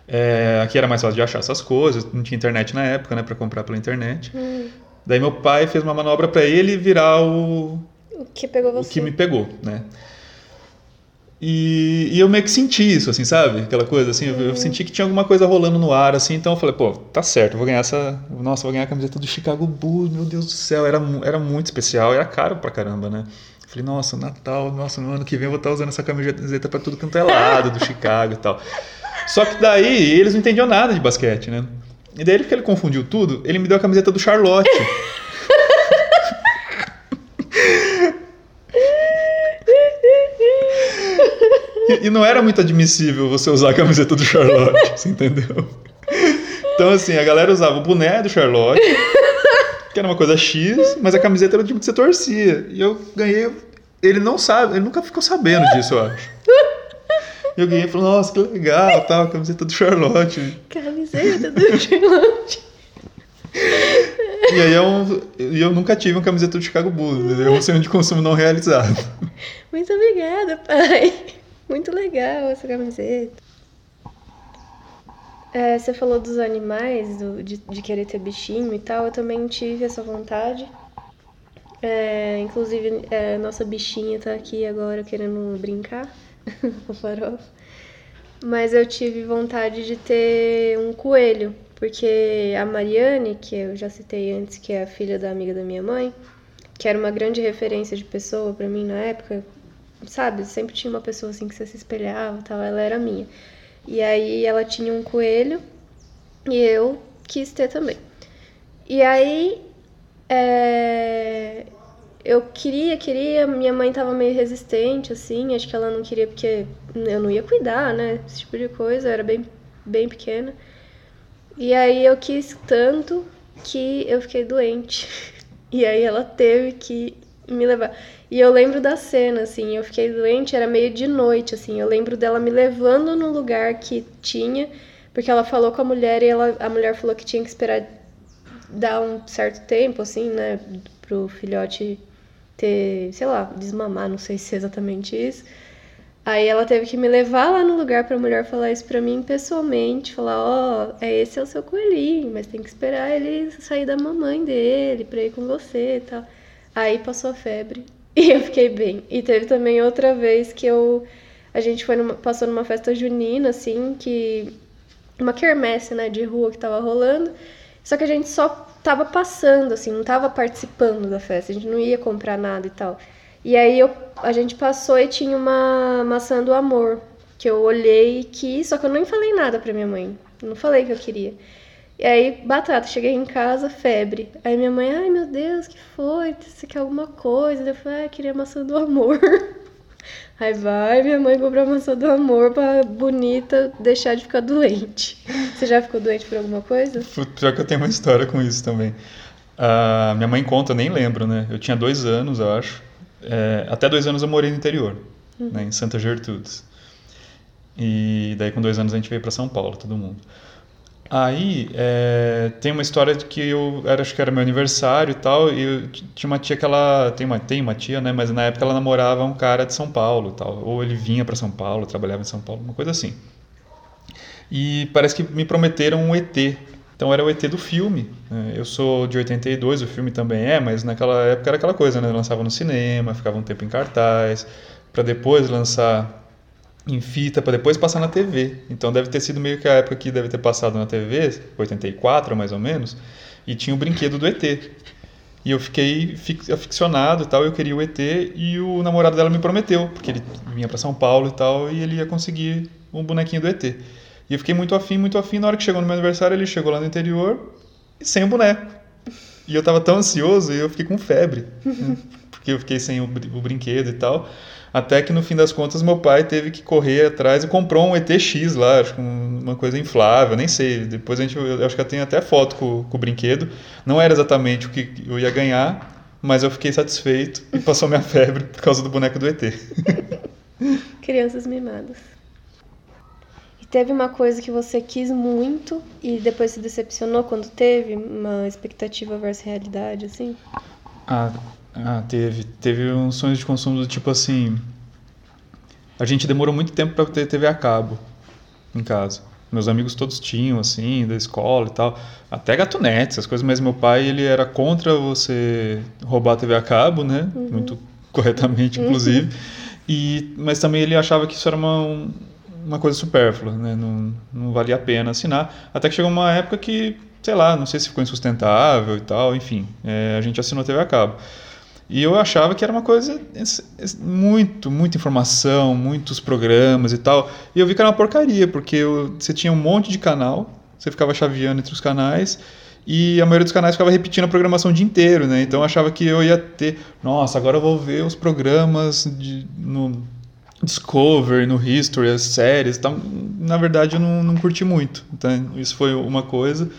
[SPEAKER 2] É, aqui era mais fácil de achar essas coisas, não tinha internet na época, né, para comprar pela internet.
[SPEAKER 1] Hum.
[SPEAKER 2] Daí meu pai fez uma manobra para ele virar o,
[SPEAKER 1] O que pegou
[SPEAKER 2] o
[SPEAKER 1] você?
[SPEAKER 2] que me pegou, né? E, e eu meio que senti isso, assim, sabe? Aquela coisa, assim, eu, eu senti que tinha alguma coisa rolando no ar, assim, então eu falei, pô, tá certo, vou ganhar essa. Nossa, vou ganhar a camiseta do Chicago Bulls, meu Deus do céu, era, era muito especial, era caro pra caramba, né? Falei, nossa, Natal, nossa, no ano que vem eu vou estar usando essa camiseta pra tudo quanto é lado do Chicago e tal. Só que daí eles não entendiam nada de basquete, né? E daí que ele confundiu tudo, ele me deu a camiseta do Charlotte. E, e não era muito admissível você usar a camiseta do Charlotte, você entendeu? Então, assim, a galera usava o boné do Charlotte, que era uma coisa X, mas a camiseta era tipo que você torcia. E eu ganhei. Ele não sabe, ele nunca ficou sabendo disso, eu acho. E eu ganhei e falei, nossa, que legal, tal, a camiseta do Charlotte.
[SPEAKER 1] Camiseta do Charlotte.
[SPEAKER 2] E aí eu, eu nunca tive uma camiseta do Chicago Bulls? É um sonho de consumo não realizado.
[SPEAKER 1] Muito obrigada, pai. Muito legal essa camiseta. É, você falou dos animais, do- de, de querer ter bichinho e tal. Eu também tive essa vontade. É, inclusive, é, nossa bichinha tá aqui agora querendo brincar *laughs* com farofa. Mas eu tive vontade de ter um coelho, porque a Mariane, que eu já citei antes, que é a filha da amiga da minha mãe, que era uma grande referência de pessoa pra mim na época, sabe? Sempre tinha uma pessoa assim que você se espelhava tal, ela era minha. E aí ela tinha um coelho e eu quis ter também. E aí é, eu queria, queria, minha mãe tava meio resistente, assim, acho que ela não queria porque eu não ia cuidar, né? Esse tipo de coisa, eu era bem, bem pequena. E aí eu quis tanto que eu fiquei doente. *laughs* E aí ela teve que me levar. E eu lembro da cena, assim, eu fiquei doente, era meio de noite, assim. Eu lembro dela me levando no lugar que tinha, porque ela falou com a mulher e ela, a mulher falou que tinha que esperar dar um certo tempo, assim, né, pro filhote ter, sei lá, desmamar, não sei se é exatamente isso. Aí ela teve que me levar lá no lugar pra mulher falar isso pra mim pessoalmente, falar, ó, é esse é o seu coelhinho, mas tem que esperar ele sair da mamãe dele pra ir com você e tal. Aí passou a febre e eu fiquei bem. E teve também outra vez que eu a gente foi numa, passou numa festa junina assim, que uma quermesse, né, de rua que tava rolando. Só que a gente só tava passando assim, não tava participando da festa, a gente não ia comprar nada e tal. E aí eu, a gente passou e tinha uma maçã do amor, que eu olhei e quis, só que eu nem falei nada pra minha mãe. Não falei que eu queria. E aí, batata, cheguei em casa, febre. Aí minha mãe, ai meu Deus, que foi? Você quer alguma coisa? Eu falei, ah, queria maçã do amor. *laughs* Aí vai, minha mãe comprou a maçã do amor pra bonita deixar de ficar doente. Você já ficou doente por alguma coisa?
[SPEAKER 2] Pior que eu tenho uma história com isso também. Ah, minha mãe conta, nem lembro, né? Eu tinha dois anos, eu acho. É, até dois anos eu morei no interior, né, em Santa Gertrudes. E daí com dois anos a gente veio para São Paulo, todo mundo. Aí é, tem uma história de que eu era, acho que era meu aniversário e tal, e eu tinha uma tia que ela tem uma tem uma tia, né? Mas na época ela namorava um cara de São Paulo, tal, ou ele vinha para São Paulo, trabalhava em São Paulo, uma coisa assim. E parece que me prometeram um ET. Então era o ET do filme. né? Eu sou de 82, o filme também é, mas naquela época era aquela coisa, né? Lançava no cinema, ficava um tempo em cartaz, para depois lançar em fita, para depois passar na TV. Então deve ter sido meio que a época que deve ter passado na TV, 84 mais ou menos, e tinha o brinquedo do ET. E eu fiquei aficionado e tal, eu queria o ET e o namorado dela me prometeu, porque ele vinha para São Paulo e tal, e ele ia conseguir um bonequinho do ET. E eu fiquei muito afim, muito afim. Na hora que chegou no meu aniversário, ele chegou lá no interior e sem o boneco. E eu tava tão ansioso e eu fiquei com febre, *laughs* porque eu fiquei sem o brinquedo e tal. Até que no fim das contas meu pai teve que correr atrás e comprou um ETX lá, acho que um- uma coisa inflável, nem sei. Depois a gente, eu acho que eu tenho até foto com, com o brinquedo. Não era exatamente o que eu ia ganhar, mas eu fiquei satisfeito e passou minha *laughs* febre por causa do boneco do ET. *laughs*
[SPEAKER 1] Crianças mimadas. E teve uma coisa que você quis muito e depois se decepcionou quando teve uma expectativa versus realidade, assim?
[SPEAKER 2] Ah, ah teve. Teve uns sonhos de consumo do tipo assim. A gente demorou muito tempo para ter TV a cabo em casa. Meus amigos todos tinham, assim, da escola e tal. Até gatunete, essas coisas. Mas meu pai, ele era contra você roubar a TV a cabo, né? Uhum. Muito corretamente, inclusive. Uhum. E, mas também ele achava que isso era uma, uma coisa supérflua, né? Não, não valia a pena assinar. Até que chegou uma época que, sei lá, não sei se ficou insustentável e tal, enfim. É, a gente assinou a TV a cabo. E eu achava que era uma coisa muito, muita informação, muitos programas e tal. E eu vi que era uma porcaria, porque eu, você tinha um monte de canal, você ficava chaveando entre os canais, e a maioria dos canais ficava repetindo a programação o dia inteiro, né? Então eu achava que eu ia ter, nossa, agora eu vou ver os programas de, no Discover, no History, as séries. Então, na verdade, eu não, não curti muito. Então, isso foi uma coisa.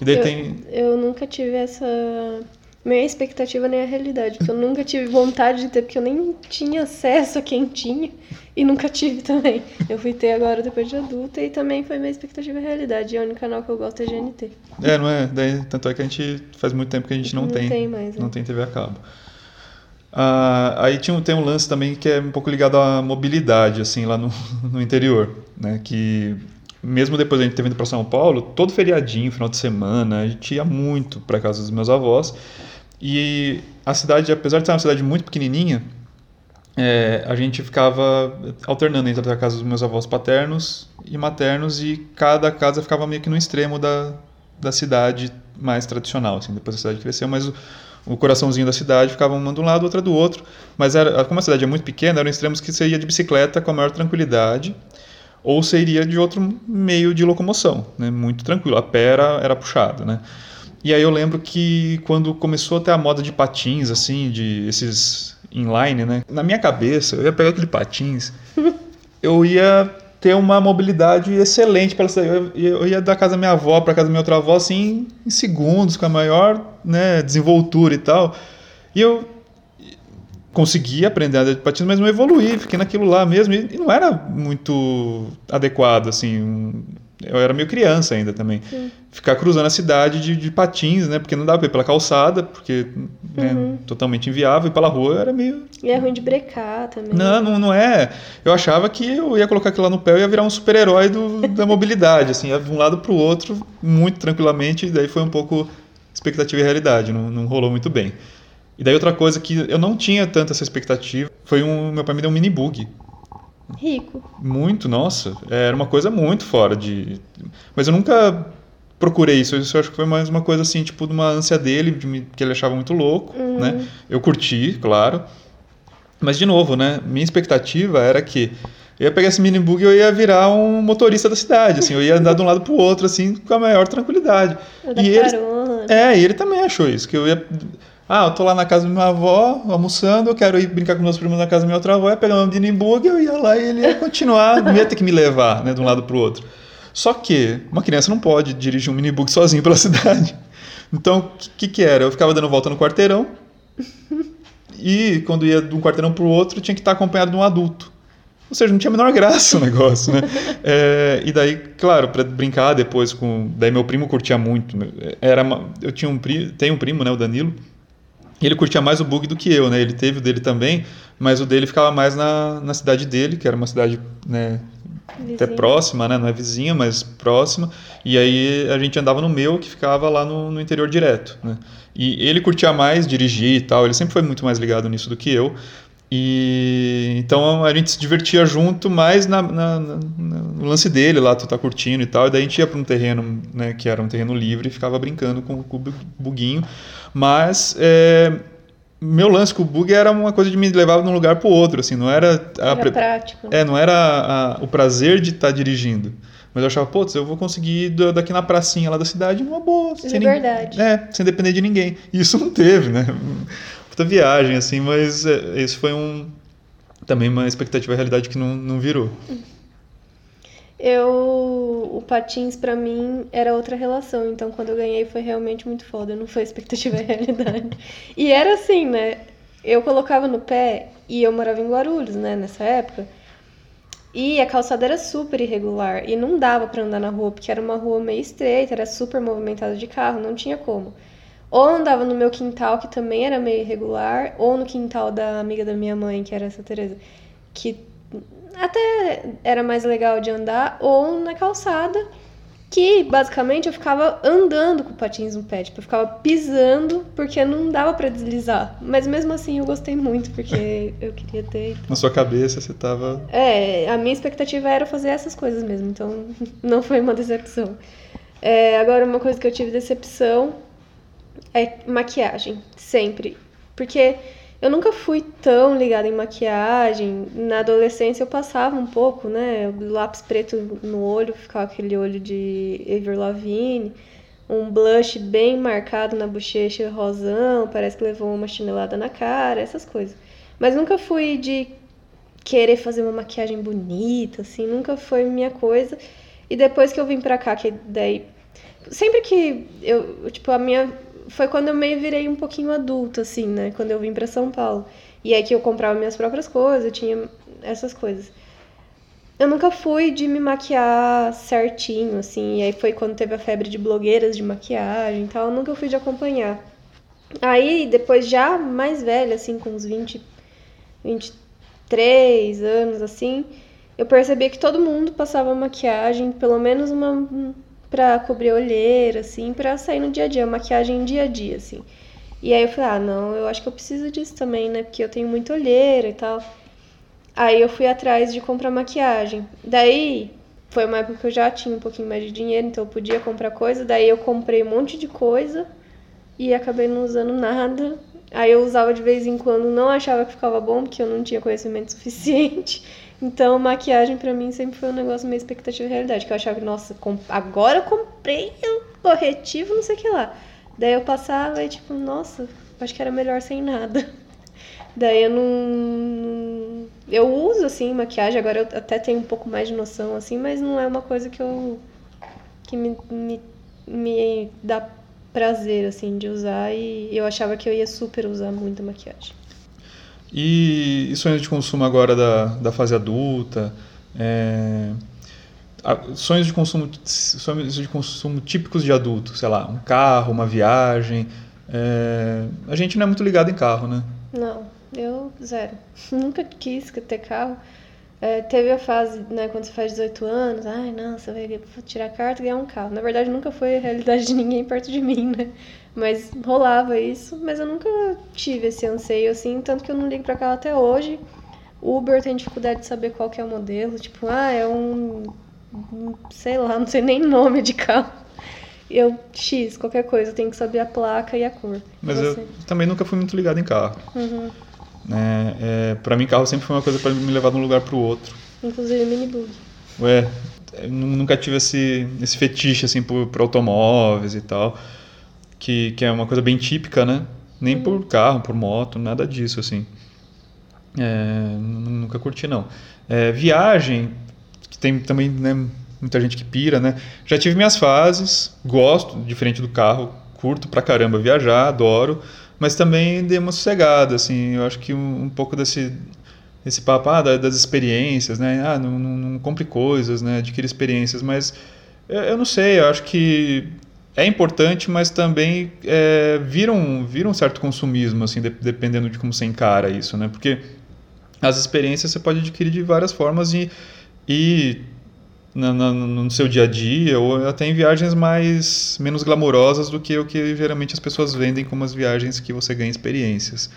[SPEAKER 2] E daí
[SPEAKER 1] eu,
[SPEAKER 2] tem.
[SPEAKER 1] Eu nunca tive essa nem a expectativa nem a realidade, porque eu nunca tive vontade de ter, porque eu nem tinha acesso a quem tinha e nunca tive também. Eu fui ter agora depois de adulta e também foi minha expectativa e realidade. E o único canal que eu gosto é GNT.
[SPEAKER 2] É, não é? Daí, tanto é que a gente faz muito tempo que a gente não, não tem.
[SPEAKER 1] tem mais,
[SPEAKER 2] Não é. tem TV a cabo. Ah, aí tinha, tem um lance também que é um pouco ligado à mobilidade, assim, lá no, *laughs* no interior, né? Que mesmo depois a gente ter vindo para São Paulo, todo feriadinho, final de semana, a gente ia muito para casa dos meus avós. E a cidade, apesar de ser uma cidade muito pequenininha, é, a gente ficava alternando entre a casa dos meus avós paternos e maternos e cada casa ficava meio que no extremo da, da cidade mais tradicional. Assim, depois a cidade cresceu, mas o, o coraçãozinho da cidade ficava uma de um lado, outra do outro. Mas era, como a cidade é muito pequena, eram extremos que você ia de bicicleta com a maior tranquilidade ou iria de outro meio de locomoção, né? muito tranquilo. A pé era, era puxado, né? E aí eu lembro que quando começou a ter a moda de patins, assim, de esses inline, né? Na minha cabeça, eu ia pegar aquele patins, *laughs* eu ia ter uma mobilidade excelente para eu, eu ia da casa da minha avó para casa da minha outra avó assim em segundos com a maior né, desenvoltura e tal e eu consegui aprender a andar de patins mas não evoluí fiquei naquilo lá mesmo e não era muito adequado assim eu era meio criança ainda também. Sim. Ficar cruzando a cidade de, de, patins, né? Porque não dava pra ir pela calçada, porque né, uhum. totalmente inviável. E pela rua era meio.
[SPEAKER 1] E é ruim de brecar também.
[SPEAKER 2] Não, não, não é. Eu achava que eu ia colocar aquilo lá no pé e ia virar um super-herói da mobilidade, assim, ia de um lado pro outro, muito tranquilamente. E daí foi um pouco expectativa e realidade, não, não rolou muito bem. E daí outra coisa que eu não tinha tanta essa expectativa foi um. Meu pai me deu um mini bug.
[SPEAKER 1] Rico.
[SPEAKER 2] Muito, nossa. Era uma coisa muito fora de. Mas eu nunca procurei isso. Isso eu acho que foi mais uma coisa assim, tipo, de uma ânsia dele, de me... que ele achava muito louco, uhum. né? Eu curti, claro. Mas, de novo, né? Minha expectativa era que eu ia pegar esse mini bug e eu ia virar um motorista da cidade, assim, eu ia andar de um lado pro outro, assim, com a maior tranquilidade.
[SPEAKER 1] E
[SPEAKER 2] ele, é, e ele também achou isso, que eu ia ah, eu tô lá na casa da minha avó, almoçando, eu quero ir brincar com meus primos na casa da minha outra avó, ia pegar meu mini bug, eu ia lá e ele ia continuar, não ia ter que me levar, né, de um lado pro outro. Só que uma criança não pode dirigir um mini bug sozinho pela *laughs* cidade. Então, o que, que era? Eu ficava dando volta no quarteirão e quando ia de um quarteirão pro outro, tinha que estar acompanhado de um adulto. Ou seja, não tinha a menor graça o negócio, né? *laughs* É, e daí, claro, para brincar depois com... Daí meu primo curtia muito. Era, eu tinha um primo, tenho um primo, né, o Danilo, ele curtia mais o bug do que eu, né? Ele teve o dele também, mas o dele ficava mais na, na cidade dele, que era uma cidade né, até próxima, né? Não é vizinha, mas próxima. E aí a gente andava no meu, que ficava lá no, no interior direto, né? E ele curtia mais dirigir e tal, ele sempre foi muito mais ligado nisso do que eu. E então a gente se divertia junto mais na, na, na, no lance dele lá, tu tá curtindo e tal. E daí a gente ia para um terreno, né, que era um terreno livre e ficava brincando com, com o buguinho. Mas é, meu lance com o bug era uma coisa de me levar de um lugar para o outro, assim, não era
[SPEAKER 1] a, era prático.
[SPEAKER 2] É, não era a, o prazer de estar tá dirigindo. Mas eu achava, putz, eu vou conseguir ir daqui na pracinha lá da cidade numa boa.
[SPEAKER 1] Sem verdade.
[SPEAKER 2] É, sem depender de ninguém. E isso não teve, né? Puta viagem, assim, mas é, esse foi um. Também uma expectativa e realidade que não, não virou.
[SPEAKER 1] Eu. O Patins, para mim, era outra relação. Então, quando eu ganhei, foi realmente muito foda. Não foi expectativa e *laughs* realidade. E era assim, né? Eu colocava no pé e eu morava em Guarulhos, né, nessa época. E a calçada era super irregular e não dava para andar na rua, porque era uma rua meio estreita, era super movimentada de carro, não tinha como. Ou andava no meu quintal, que também era meio irregular, ou no quintal da amiga da minha mãe, que era essa Teresa, que até era mais legal de andar, ou na calçada, que basicamente eu ficava andando com patins no pé, tipo, eu ficava pisando porque não dava para deslizar. Mas mesmo assim eu gostei muito, porque *laughs* eu queria ter.
[SPEAKER 2] Na sua cabeça você tava.
[SPEAKER 1] É, a minha expectativa era fazer essas coisas mesmo, então *laughs* não foi uma decepção. É, agora, uma coisa que eu tive decepção é maquiagem, sempre. Porque eu nunca fui tão ligada em maquiagem. Na adolescência eu passava um pouco, né? Lápis preto no olho, ficava aquele olho de Avril Lavigne. Um blush bem marcado na bochecha, rosão, parece que levou uma chinelada na cara, essas coisas. Mas nunca fui de querer fazer uma maquiagem bonita, assim, nunca foi minha coisa. E depois que eu vim pra cá, que daí. Sempre que eu. Tipo, a minha foi quando eu meio virei um pouquinho adulta, assim, né? Quando eu vim para São Paulo. E aí que eu comprava minhas próprias coisas, eu tinha essas coisas. Eu nunca fui de me maquiar certinho, assim. E aí foi quando teve a febre de blogueiras de maquiagem e tal. Eu nunca fui de acompanhar. Aí, depois já mais velha, assim, com uns 20, 23 anos, assim, eu percebi que todo mundo passava maquiagem, pelo menos uma pra cobrir a olheira, assim, pra sair no dia a dia, maquiagem dia a dia, assim. E aí eu falei, ah, não, eu acho que eu preciso disso também, né? Porque eu tenho muita olheira e tal. Aí eu fui atrás de comprar maquiagem. Daí foi uma época que eu já tinha um pouquinho mais de dinheiro, então eu podia comprar coisa. Daí eu comprei um monte de coisa e acabei não usando nada. Aí eu usava de vez em quando, não achava que ficava bom, porque eu não tinha conhecimento *laughs* suficiente. Então, maquiagem para mim sempre foi um negócio meio expectativa e realidade. Que eu achava que, nossa, agora eu comprei o corretivo, não sei o que lá. Daí eu passava e, tipo, nossa, acho que era melhor sem nada. *laughs* Daí eu não. Eu uso, assim, maquiagem, agora eu até tenho um pouco mais de noção, assim, mas não é uma coisa que eu. que me, me, me dá prazer, assim, de usar. E eu achava que eu ia super usar muita maquiagem.
[SPEAKER 2] E, e sonhos de consumo agora da, da fase adulta? É, sonhos de consumo sonhos de consumo típicos de adulto, sei lá, um carro, uma viagem. É, a gente não é muito ligado em carro, né?
[SPEAKER 1] Não, eu zero. *laughs* Nunca quis ter carro. É, teve a fase, né, quando você faz 18 anos, ai, não, você vai tirar a carta e ganhar um carro. Na verdade, nunca foi a realidade de ninguém perto de mim, né? Mas rolava isso, mas eu nunca tive esse anseio assim, tanto que eu não ligo pra carro até hoje. Uber tem dificuldade de saber qual que é o modelo, tipo, ah, é um, um sei lá, não sei nem nome de carro. Eu, X, qualquer coisa, eu tenho que saber a placa e a cor.
[SPEAKER 2] Mas eu também nunca fui muito ligado em carro.
[SPEAKER 1] Uhum.
[SPEAKER 2] É, é, para mim, carro sempre foi uma coisa para me levar de um lugar para o outro.
[SPEAKER 1] Inclusive minibug.
[SPEAKER 2] Ué, nunca tive esse, esse fetiche assim por, por, automóveis e tal, que, que é uma coisa bem típica, né? Nem uhum. por carro, por moto, nada disso assim. É, nunca curti não. É, viagem, que tem também né, muita gente que pira, né? Já tive minhas fases, gosto, diferente do carro, curto pra caramba viajar, adoro mas também dei uma sossegada, assim, eu acho que um, um pouco desse esse papo ah, das experiências, né? Ah, não, não, não compre coisas, né? Adquire experiências, mas eu, eu, não sei, eu acho que é importante, mas também é, vira, um, vira um certo consumismo, assim, de, dependendo de como você encara isso, né? Porque as experiências você pode adquirir de várias formas e, e na, na, no seu dia a dia ou até em viagens mais menos glamurosas do que o que geralmente as pessoas vendem como as viagens que você ganha experiências.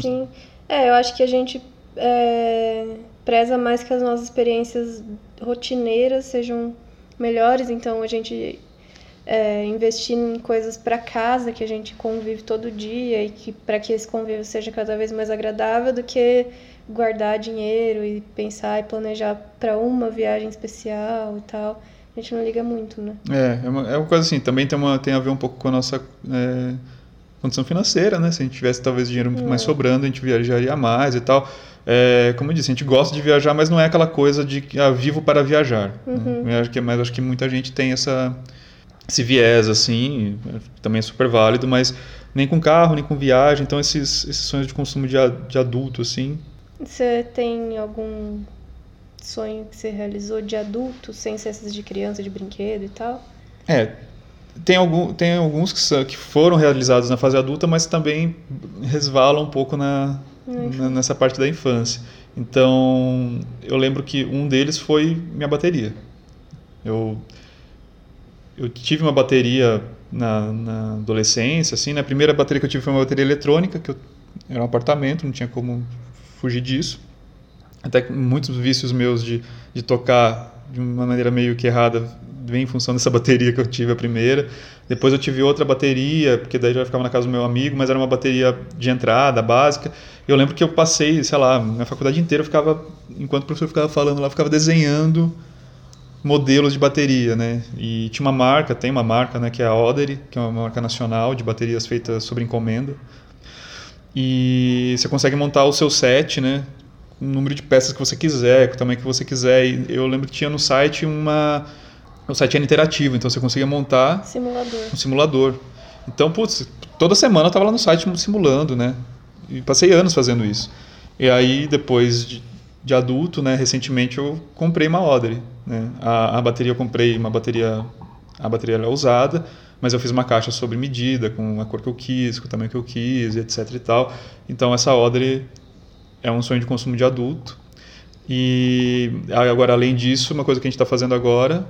[SPEAKER 1] Sim, é, eu acho que a gente é, preza mais que as nossas experiências rotineiras sejam melhores, então a gente é, investir em coisas para casa que a gente convive todo dia e que para que esse convívio seja cada vez mais agradável do que guardar dinheiro e pensar e planejar para uma viagem especial e tal. A gente não liga muito, né?
[SPEAKER 2] É, é uma, é uma coisa assim, também tem, uma, tem a ver um pouco com a nossa é, condição financeira, né? Se a gente tivesse talvez dinheiro é. mais sobrando, a gente viajaria mais e tal. É, como eu disse, a gente gosta de viajar, mas não é aquela coisa de ah, vivo para viajar. Né? Uhum. Né? acho que, mas acho que muita gente tem essa, esse viés, assim, também é super válido, mas nem com carro, nem com viagem. Então, esses, esses sonhos de consumo de, de adulto, assim,
[SPEAKER 1] você tem algum sonho que você realizou de adulto, sem ser essas de criança, de brinquedo e tal?
[SPEAKER 2] É, tem, algum, tem alguns que, são, que foram realizados na fase adulta, mas também resvalam um pouco na, na, nessa parte da infância. Então, eu lembro que um deles foi minha bateria. Eu, eu tive uma bateria na, na adolescência, assim, né? A primeira bateria que eu tive foi uma bateria eletrônica, que eu, era um apartamento, não tinha como fugir disso. Até que muitos vícios meus de, de tocar de uma maneira meio que errada vem em função dessa *laughs* bateria que eu tive a primeira. Depois eu tive outra bateria, porque daí já ficava na casa do meu amigo, mas era uma bateria de entrada, básica. Eu lembro que eu passei, sei lá, na faculdade inteira eu ficava, enquanto o professor ficava falando lá, eu ficava desenhando modelos de bateria, né? E tinha uma marca, tem uma marca, né, que é a Odery, que é uma marca nacional de baterias feitas sob encomenda. E você consegue montar o seu set, né? o número de peças que você quiser, com o tamanho que você quiser. E eu lembro que tinha no site uma. O site era interativo, então você conseguia montar
[SPEAKER 1] simulador.
[SPEAKER 2] um simulador. Então, putz, toda semana eu estava lá no site simulando, né? E passei anos fazendo isso. E aí, depois de, de adulto, né, recentemente eu comprei uma Audrey. Né? A, a bateria eu comprei uma bateria. A bateria era usada, mas eu fiz uma caixa sobre medida, com a cor que eu quis, com o tamanho que eu quis, etc e tal. Então essa Audrey é um sonho de consumo de adulto. E agora, além disso, uma coisa que a gente está fazendo agora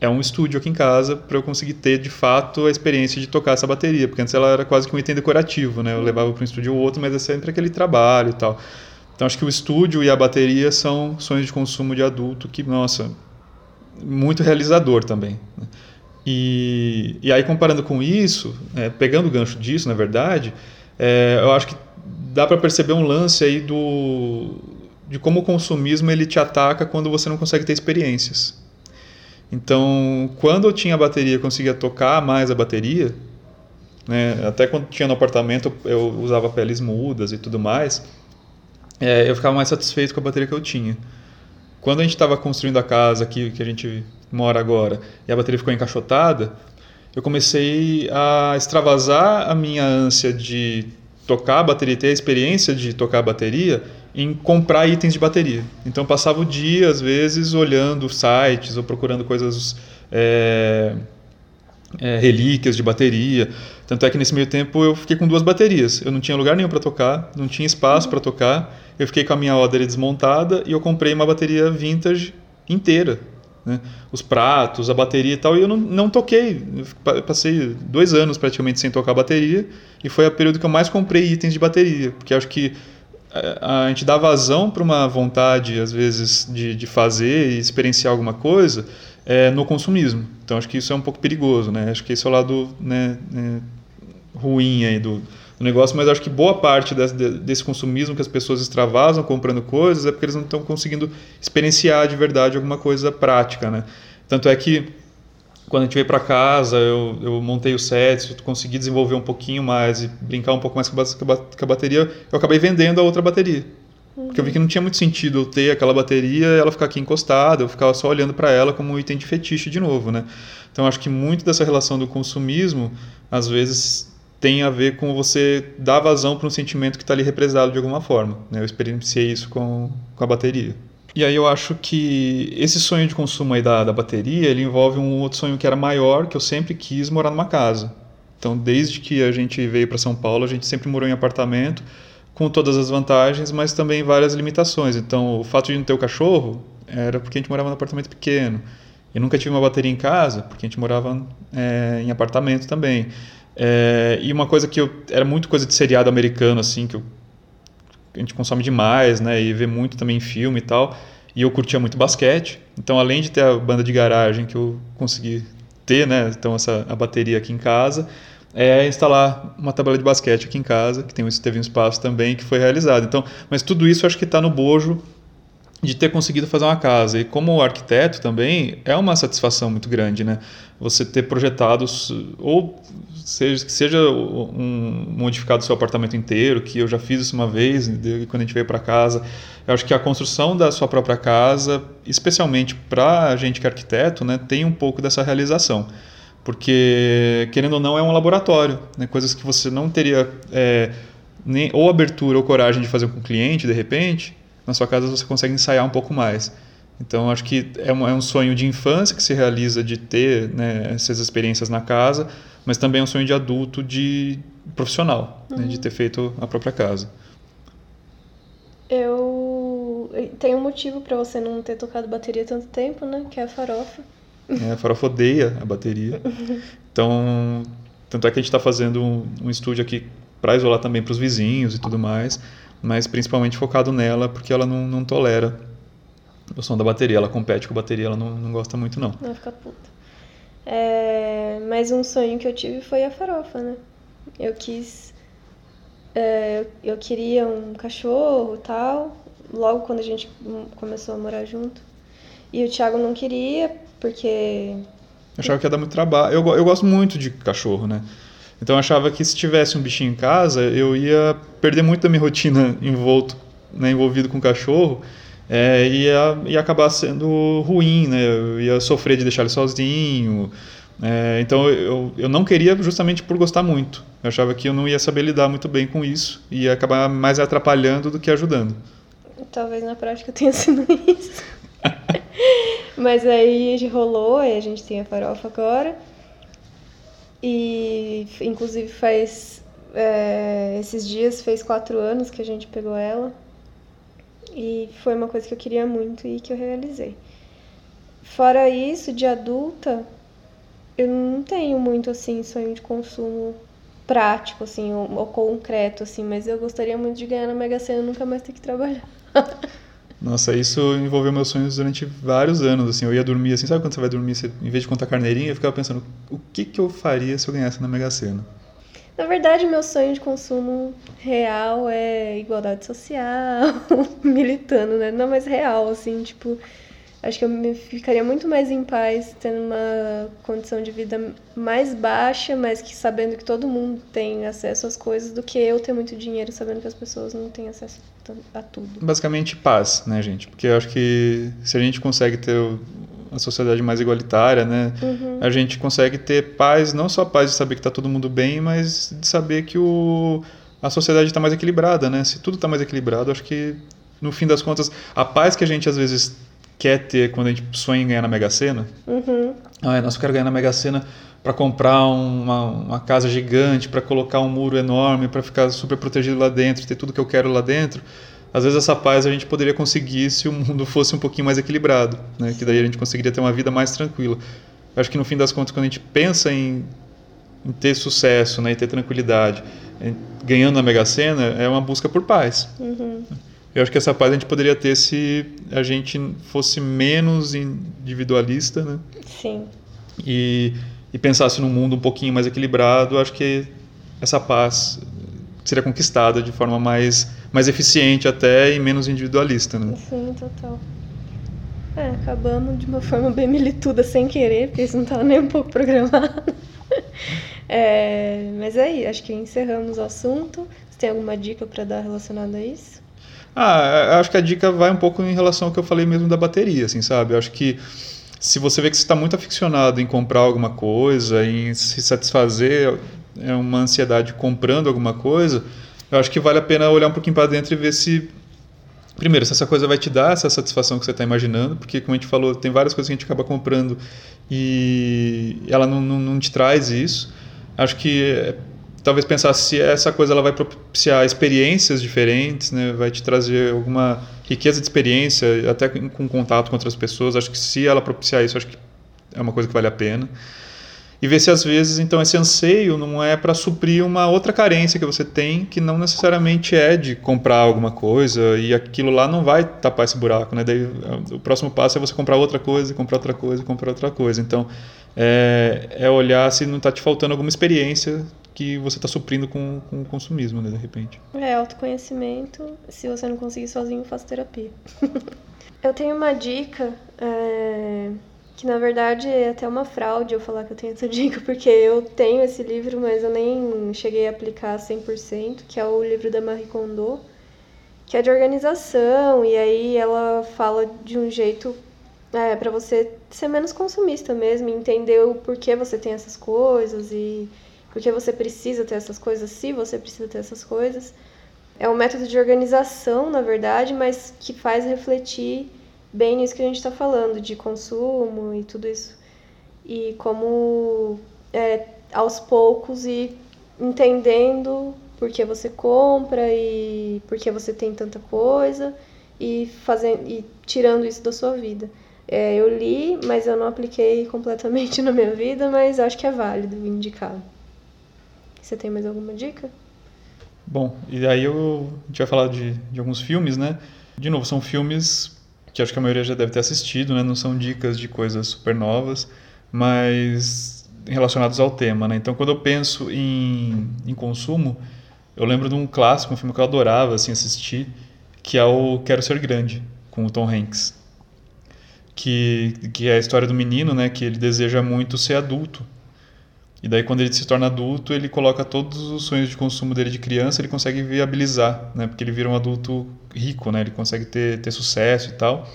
[SPEAKER 2] é um estúdio aqui em casa para eu conseguir ter de fato a experiência de tocar essa bateria, porque antes ela era quase que um item decorativo, né? Eu levava para um estúdio ou outro, mas é sempre aquele trabalho e tal. Então acho que o estúdio e a bateria são sonhos de consumo de adulto que, nossa, muito realizador também. Né? E, e aí comparando com isso, é, pegando o gancho disso, na verdade, é, eu acho que dá para perceber um lance aí do de como o consumismo ele te ataca quando você não consegue ter experiências. Então, quando eu tinha a bateria, conseguia tocar mais a bateria, né? Até quando tinha no apartamento eu usava peles mudas e tudo mais, é, eu ficava mais satisfeito com a bateria que eu tinha. Quando a gente estava construindo a casa aqui que a gente mora agora e a bateria ficou encaixotada, eu comecei a extravasar a minha ânsia de tocar a bateria, ter a experiência de tocar a bateria em comprar itens de bateria. Então eu passava o dia, às vezes, olhando sites ou procurando coisas, é, é, relíquias de bateria. Tanto é que nesse meio tempo eu fiquei com duas baterias. Eu não tinha lugar nenhum para tocar, não tinha espaço para tocar. Eu fiquei com a minha Oder desmontada e eu comprei uma bateria vintage inteira né? os pratos, a bateria e tal, e eu não, não toquei. Eu passei dois anos praticamente sem tocar bateria, e foi a período que eu mais comprei itens de bateria, porque acho que é, a, gente dá vazão para uma vontade, às vezes, de, de fazer e experienciar alguma coisa é, no consumismo. Então acho que isso é um pouco perigoso, né? Acho que esse é o lado né, né, ruim aí do, do negócio, mas acho que boa parte desse, desse, consumismo que as pessoas extravasam comprando coisas é porque eles não estão conseguindo experienciar de verdade alguma coisa prática, né? Tanto é que quando a gente veio para casa, eu, eu montei o set, consegui desenvolver um pouquinho mais e brincar um pouco mais com a, com a bateria, eu acabei vendendo a outra bateria. Uhum. Porque eu vi que não tinha muito sentido eu ter aquela bateria ela ficar aqui encostada, eu ficava só olhando para ela como um item de fetiche de novo, né? Então acho que muito dessa relação do consumismo, às vezes tem a ver com você dar vazão para um sentimento que está ali represado de alguma forma. Né? Eu experienciei isso com, com a bateria. E aí eu acho que esse sonho de consumo aí da, da bateria, ele envolve um outro sonho que era maior, que eu sempre quis morar numa casa. Então, desde que a gente veio para São Paulo, a gente sempre morou em apartamento, com todas as vantagens, mas também várias limitações. Então, o fato de não ter o cachorro era porque a gente morava num apartamento pequeno. Eu nunca tive uma bateria em casa, porque a gente morava é, em apartamento também. É, e uma coisa que eu, era muito coisa de seriado americano, assim, que eu, a gente consome demais, né? E vê muito também em filme e tal. E eu curtia muito basquete. Então, além de ter a banda de garagem que eu consegui ter, né? Então, essa, a bateria aqui em casa, é instalar uma tabela de basquete aqui em casa, que tem, teve um espaço também que foi realizado. Então, mas tudo isso acho que está no bojo de ter conseguido fazer uma casa. E como arquiteto também, é uma satisfação muito grande, né? Você ter projetados, ou seja, seja um, modificado seu apartamento inteiro, que eu já fiz isso uma vez, quando a gente veio para casa. Eu acho que a construção da sua própria casa, especialmente para a gente que é arquiteto, né, tem um pouco dessa realização. Porque, querendo ou não, é um laboratório. Né? Coisas que você não teria é, nem, ou abertura ou coragem de fazer com o cliente, de repente, na sua casa você consegue ensaiar um pouco mais. Então, acho que é um, é um sonho de infância que se realiza de ter né, essas experiências na casa, mas também é um sonho de adulto, de profissional, uhum. né, de ter feito a própria casa.
[SPEAKER 1] Eu tenho um motivo para você não ter tocado bateria tanto tempo, né? Que é a farofa.
[SPEAKER 2] É, a farofa odeia a bateria. *laughs* Então, tanto é que a gente está fazendo um, um estúdio aqui para isolar também para os vizinhos e tudo mais, mas principalmente focado nela porque ela não, não tolera o som da bateria. Ela compete com a bateria, ela não, não gosta muito não.
[SPEAKER 1] Não fica puta. É, mas um sonho que eu tive foi a farofa, né? Eu quis. É, eu queria um cachorro tal, logo quando a gente começou a morar junto. E o Thiago não queria, porque.
[SPEAKER 2] Eu achava que ia dar muito trabalho. Eu, eu gosto muito de cachorro, né? Então eu achava que se tivesse um bichinho em casa, eu ia perder muito da minha rotina envolto, né, envolvido com cachorro é, ia, ia acabar sendo ruim, né? Eu ia sofrer de deixar ele sozinho. É, então eu, eu não queria justamente por gostar muito. Eu achava que eu não ia saber lidar muito bem com isso e ia acabar mais atrapalhando do que ajudando.
[SPEAKER 1] Talvez na prática tenha sido *laughs* isso. *laughs* Mas aí rolou, e a gente tem a farofa agora. E inclusive faz. É, esses dias fez quatro anos que a gente pegou ela. E foi uma coisa que eu queria muito e que eu realizei. Fora isso, de adulta, eu não tenho muito assim sonho de consumo prático assim ou, ou, concreto assim, mas eu gostaria muito de ganhar na Mega Sena e nunca mais ter que trabalhar. *laughs*
[SPEAKER 2] Nossa, isso envolveu meus sonhos durante vários anos, assim, eu ia dormir assim, sabe quando você vai dormir, você, em vez de contar carneirinha, eu ficava pensando, o que que eu faria se eu ganhasse na Mega Sena?
[SPEAKER 1] Na verdade, meu sonho de consumo real é igualdade social, *laughs* militando, né? Não, mas real, assim, tipo, acho que eu me ficaria muito mais em paz tendo uma condição de vida mais baixa, mas que sabendo que todo mundo tem acesso às coisas, do que eu ter muito dinheiro sabendo que as pessoas não têm acesso a tudo.
[SPEAKER 2] Basicamente paz, né, gente? Porque eu acho que se a gente consegue ter uma sociedade mais igualitária, né? Uhum. A gente consegue ter paz, não só paz de saber que está todo mundo bem, mas de saber que o, a sociedade está mais equilibrada, né? Se tudo está mais equilibrado, acho que no fim das contas, a paz que a gente às vezes quer ter quando a gente sonha em ganhar na Mega Sena, uhum. ah, nossa, eu quero ganhar na Mega Sena para comprar uma, uma casa gigante, para colocar um muro enorme, para ficar super protegido lá dentro, ter tudo que eu quero lá dentro às vezes essa paz a gente poderia conseguir se o mundo *laughs* fosse um pouquinho mais equilibrado, né? que daí a gente conseguiria ter uma vida mais tranquila. Eu acho que no fim das contas, quando a gente pensa em, em ter sucesso, né, e ter tranquilidade, ganhando na Mega Sena, é uma busca por paz. Uhum. Eu acho que essa paz a gente poderia ter se a gente fosse menos individualista, né?
[SPEAKER 1] Sim.
[SPEAKER 2] E, e pensasse num mundo um pouquinho mais equilibrado, acho que essa paz seria conquistada de forma mais, mais eficiente até e menos individualista, né?
[SPEAKER 1] Sim, total. É, acabamos de uma forma bem milituda sem querer, porque isso não estava nem um pouco programado. *laughs* É, mas aí, acho que encerramos o assunto. Você tem alguma dica para dar relacionada a isso?
[SPEAKER 2] Ah, acho que a dica vai um pouco em relação ao que eu falei mesmo da bateria, assim, sabe? Eu acho que se você vê que você está muito aficionado em comprar alguma coisa, em se satisfazer é uma ansiedade comprando alguma coisa, eu acho que vale a pena olhar um pouquinho para dentro e ver se primeiro, se essa coisa vai te dar essa satisfação que você está imaginando, porque, como a gente falou, tem várias coisas que a gente acaba comprando e ela não, não, não te traz isso. Acho que talvez pensar se essa coisa ela vai propiciar experiências diferentes, né? vai te trazer alguma riqueza de experiência, até com contato com outras pessoas. Acho que se ela propiciar isso, acho que é uma coisa que vale a pena e ver se às vezes então esse anseio não é para suprir uma outra carência que você tem que não necessariamente é de comprar alguma coisa e aquilo lá não vai tapar esse buraco, né? Daí o próximo passo é você comprar outra coisa, comprar outra coisa, comprar outra coisa. Então é, é olhar se não está te faltando alguma experiência que você está suprindo com, com o consumismo, né, de repente.
[SPEAKER 1] É autoconhecimento. Se você não conseguir sozinho, faça terapia. *laughs* Eu tenho uma dica. É que na verdade é até uma fraude eu falar que eu tenho essa *laughs* dica, porque eu tenho esse livro, mas eu nem cheguei a aplicar 100%, que é o livro da Marie Kondo, que é de organização, e aí ela fala de um jeito é, para você ser menos consumista mesmo, entender o porquê você tem essas coisas e porque você precisa ter essas coisas, se você precisa ter essas coisas. É um método de organização, na verdade, mas que faz refletir bem nisso que a gente está falando, de consumo e tudo isso. E como é, aos poucos ir entendendo por que você compra e por que você tem tanta coisa e, fazendo, e tirando isso da sua vida. É, eu li, mas eu não apliquei completamente *laughs* na minha vida, mas acho que é válido indicar. Você tem mais alguma dica?
[SPEAKER 2] Bom, e aí eu, a gente vai falar de, de alguns filmes, né? De novo, são filmes que acho que a maioria já deve ter assistido, né? Não são dicas de coisas super novas, mas relacionados ao tema, né? Então, quando eu penso em, em consumo, eu lembro de um clássico, um filme que eu adorava assim assistir, que é o Quero Ser Grande, com o Tom Hanks. Que, que é a história do menino, né, que ele deseja muito ser adulto. E daí quando ele se torna adulto, ele coloca todos os sonhos de consumo dele de criança, ele consegue viabilizar, né, porque ele vira um adulto rico, né, ele consegue ter, ter sucesso e tal.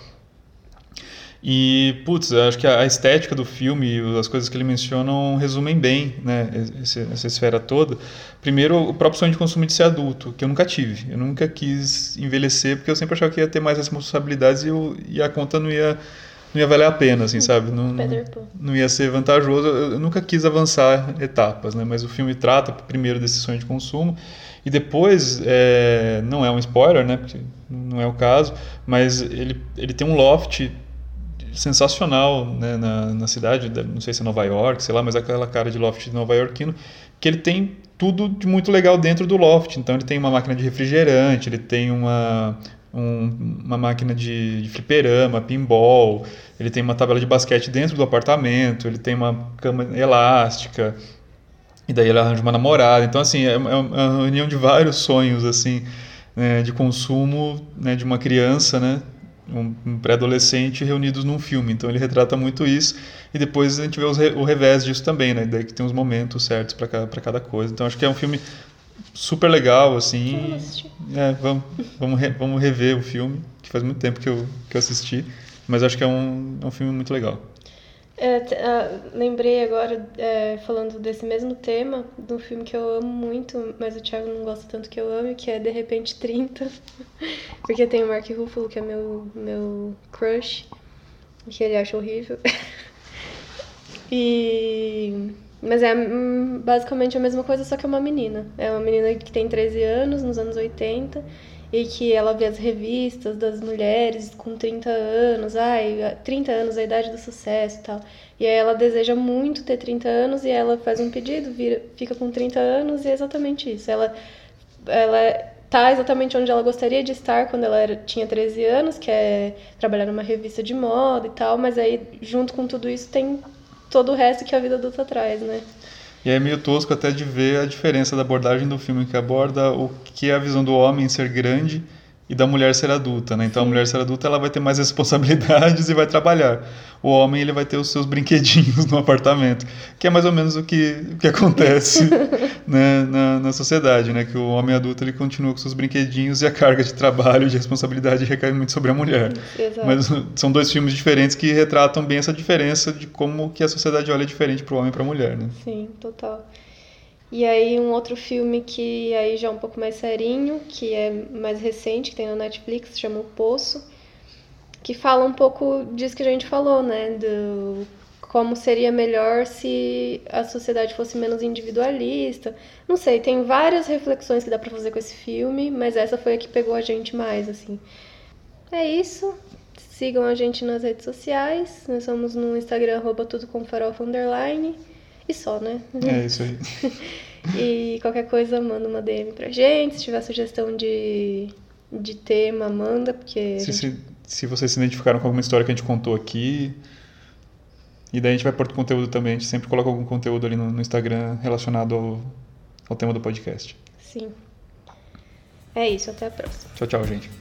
[SPEAKER 2] E, putz, acho que a estética do filme e as coisas que ele mencionam resumem bem né, essa esfera toda. Primeiro, o próprio sonho de consumo de ser adulto, que eu nunca tive. Eu nunca quis envelhecer, porque eu sempre achava que ia ter mais responsabilidades e, eu, e a conta não ia, não ia valer a pena, assim, sabe? Não, não, ia ser vantajoso. Eu, nunca quis avançar etapas, né? Mas o filme trata primeiro desse sonho de consumo. E depois, é, não é um spoiler, né? Porque não é o caso, mas ele, ele tem um loft sensacional né, na, na cidade, não sei se é Nova York, sei lá, mas aquela cara de loft de Nova Yorkino, que ele tem tudo de muito legal dentro do loft. Então ele tem uma máquina de refrigerante, ele tem uma, um, uma máquina de, de fliperama, pinball, ele tem uma tabela de basquete dentro do apartamento, ele tem uma cama elástica, e daí ele arranja uma namorada. Então, assim, é, é uma reunião de vários sonhos, assim, né, de consumo né, de uma criança, né? um, pré-adolescente reunidos num filme. Então ele retrata muito isso e depois a gente vê re, o revés disso também, né? Daí que tem os momentos certos para cada coisa. Então acho que é um filme super legal, assim. É, vamos, vamos, re, vamos rever o filme, que faz muito tempo que eu, que eu assisti, mas acho que é um, é um filme muito legal.
[SPEAKER 1] É, uh, lembrei agora, é, falando desse mesmo tema, de um filme que eu amo muito, mas o Thiago não gosta tanto que eu amo, que é De Repente 30. *laughs* Porque tem o Mark Ruffalo, que é meu, meu crush, que ele acha horrível. *laughs* e... Mas é hum, basicamente a mesma coisa, só que é uma menina. É uma menina que tem 13 anos, nos anos 80, e que ela vê as revistas das mulheres com 30 anos, ai, 30 anos, a idade do sucesso e tal. E aí ela deseja muito ter 30 anos e ela faz um pedido, vira, fica com 30 anos e é exatamente isso. Ela ela tá exatamente onde ela gostaria de estar quando ela era, tinha 13 anos, que é trabalhar numa revista de moda e tal, mas aí junto com tudo isso tem todo o resto que a vida adulta traz, né?
[SPEAKER 2] E é meio tosco até de ver a diferença da abordagem do filme, que aborda o que é a visão do homem ser grande e da mulher ser adulta, né? Então Sim. a mulher ser adulta ela vai ter mais *laughs* responsabilidades e vai trabalhar. O homem ele vai ter os seus brinquedinhos *laughs* no apartamento, que é mais ou menos o que, o que acontece *laughs* né, na, na sociedade, né? Que o homem adulto ele continua com seus brinquedinhos e a carga de trabalho, de responsabilidade recai muito sobre a mulher.
[SPEAKER 1] Exato.
[SPEAKER 2] Mas são dois filmes diferentes que retratam bem essa diferença de como que a sociedade olha diferente para o homem e para a mulher, né?
[SPEAKER 1] Sim, total. E aí um outro filme que aí já é um pouco mais serinho, que é mais recente, que tem na Netflix, chama O Poço, que fala um pouco disso que a gente falou, né, do como seria melhor se a sociedade fosse menos individualista. Não sei, tem várias reflexões que dá para fazer com esse filme, mas essa foi a que pegou a gente mais, assim. É isso. Sigam a gente nas redes sociais. Nós somos no Instagram, arroba tudo com farofa underline. E só, né?
[SPEAKER 2] É isso aí. *laughs*
[SPEAKER 1] e qualquer coisa, manda uma DM pra gente. Se tiver sugestão de, de tema, manda, porque.
[SPEAKER 2] Se, gente... se, se vocês se identificaram com alguma história que a gente contou aqui. E daí a gente vai pôr conteúdo também. A gente sempre coloca algum conteúdo ali no, no Instagram relacionado ao, ao tema do podcast.
[SPEAKER 1] Sim. É isso, até a próxima.
[SPEAKER 2] Tchau, tchau, gente.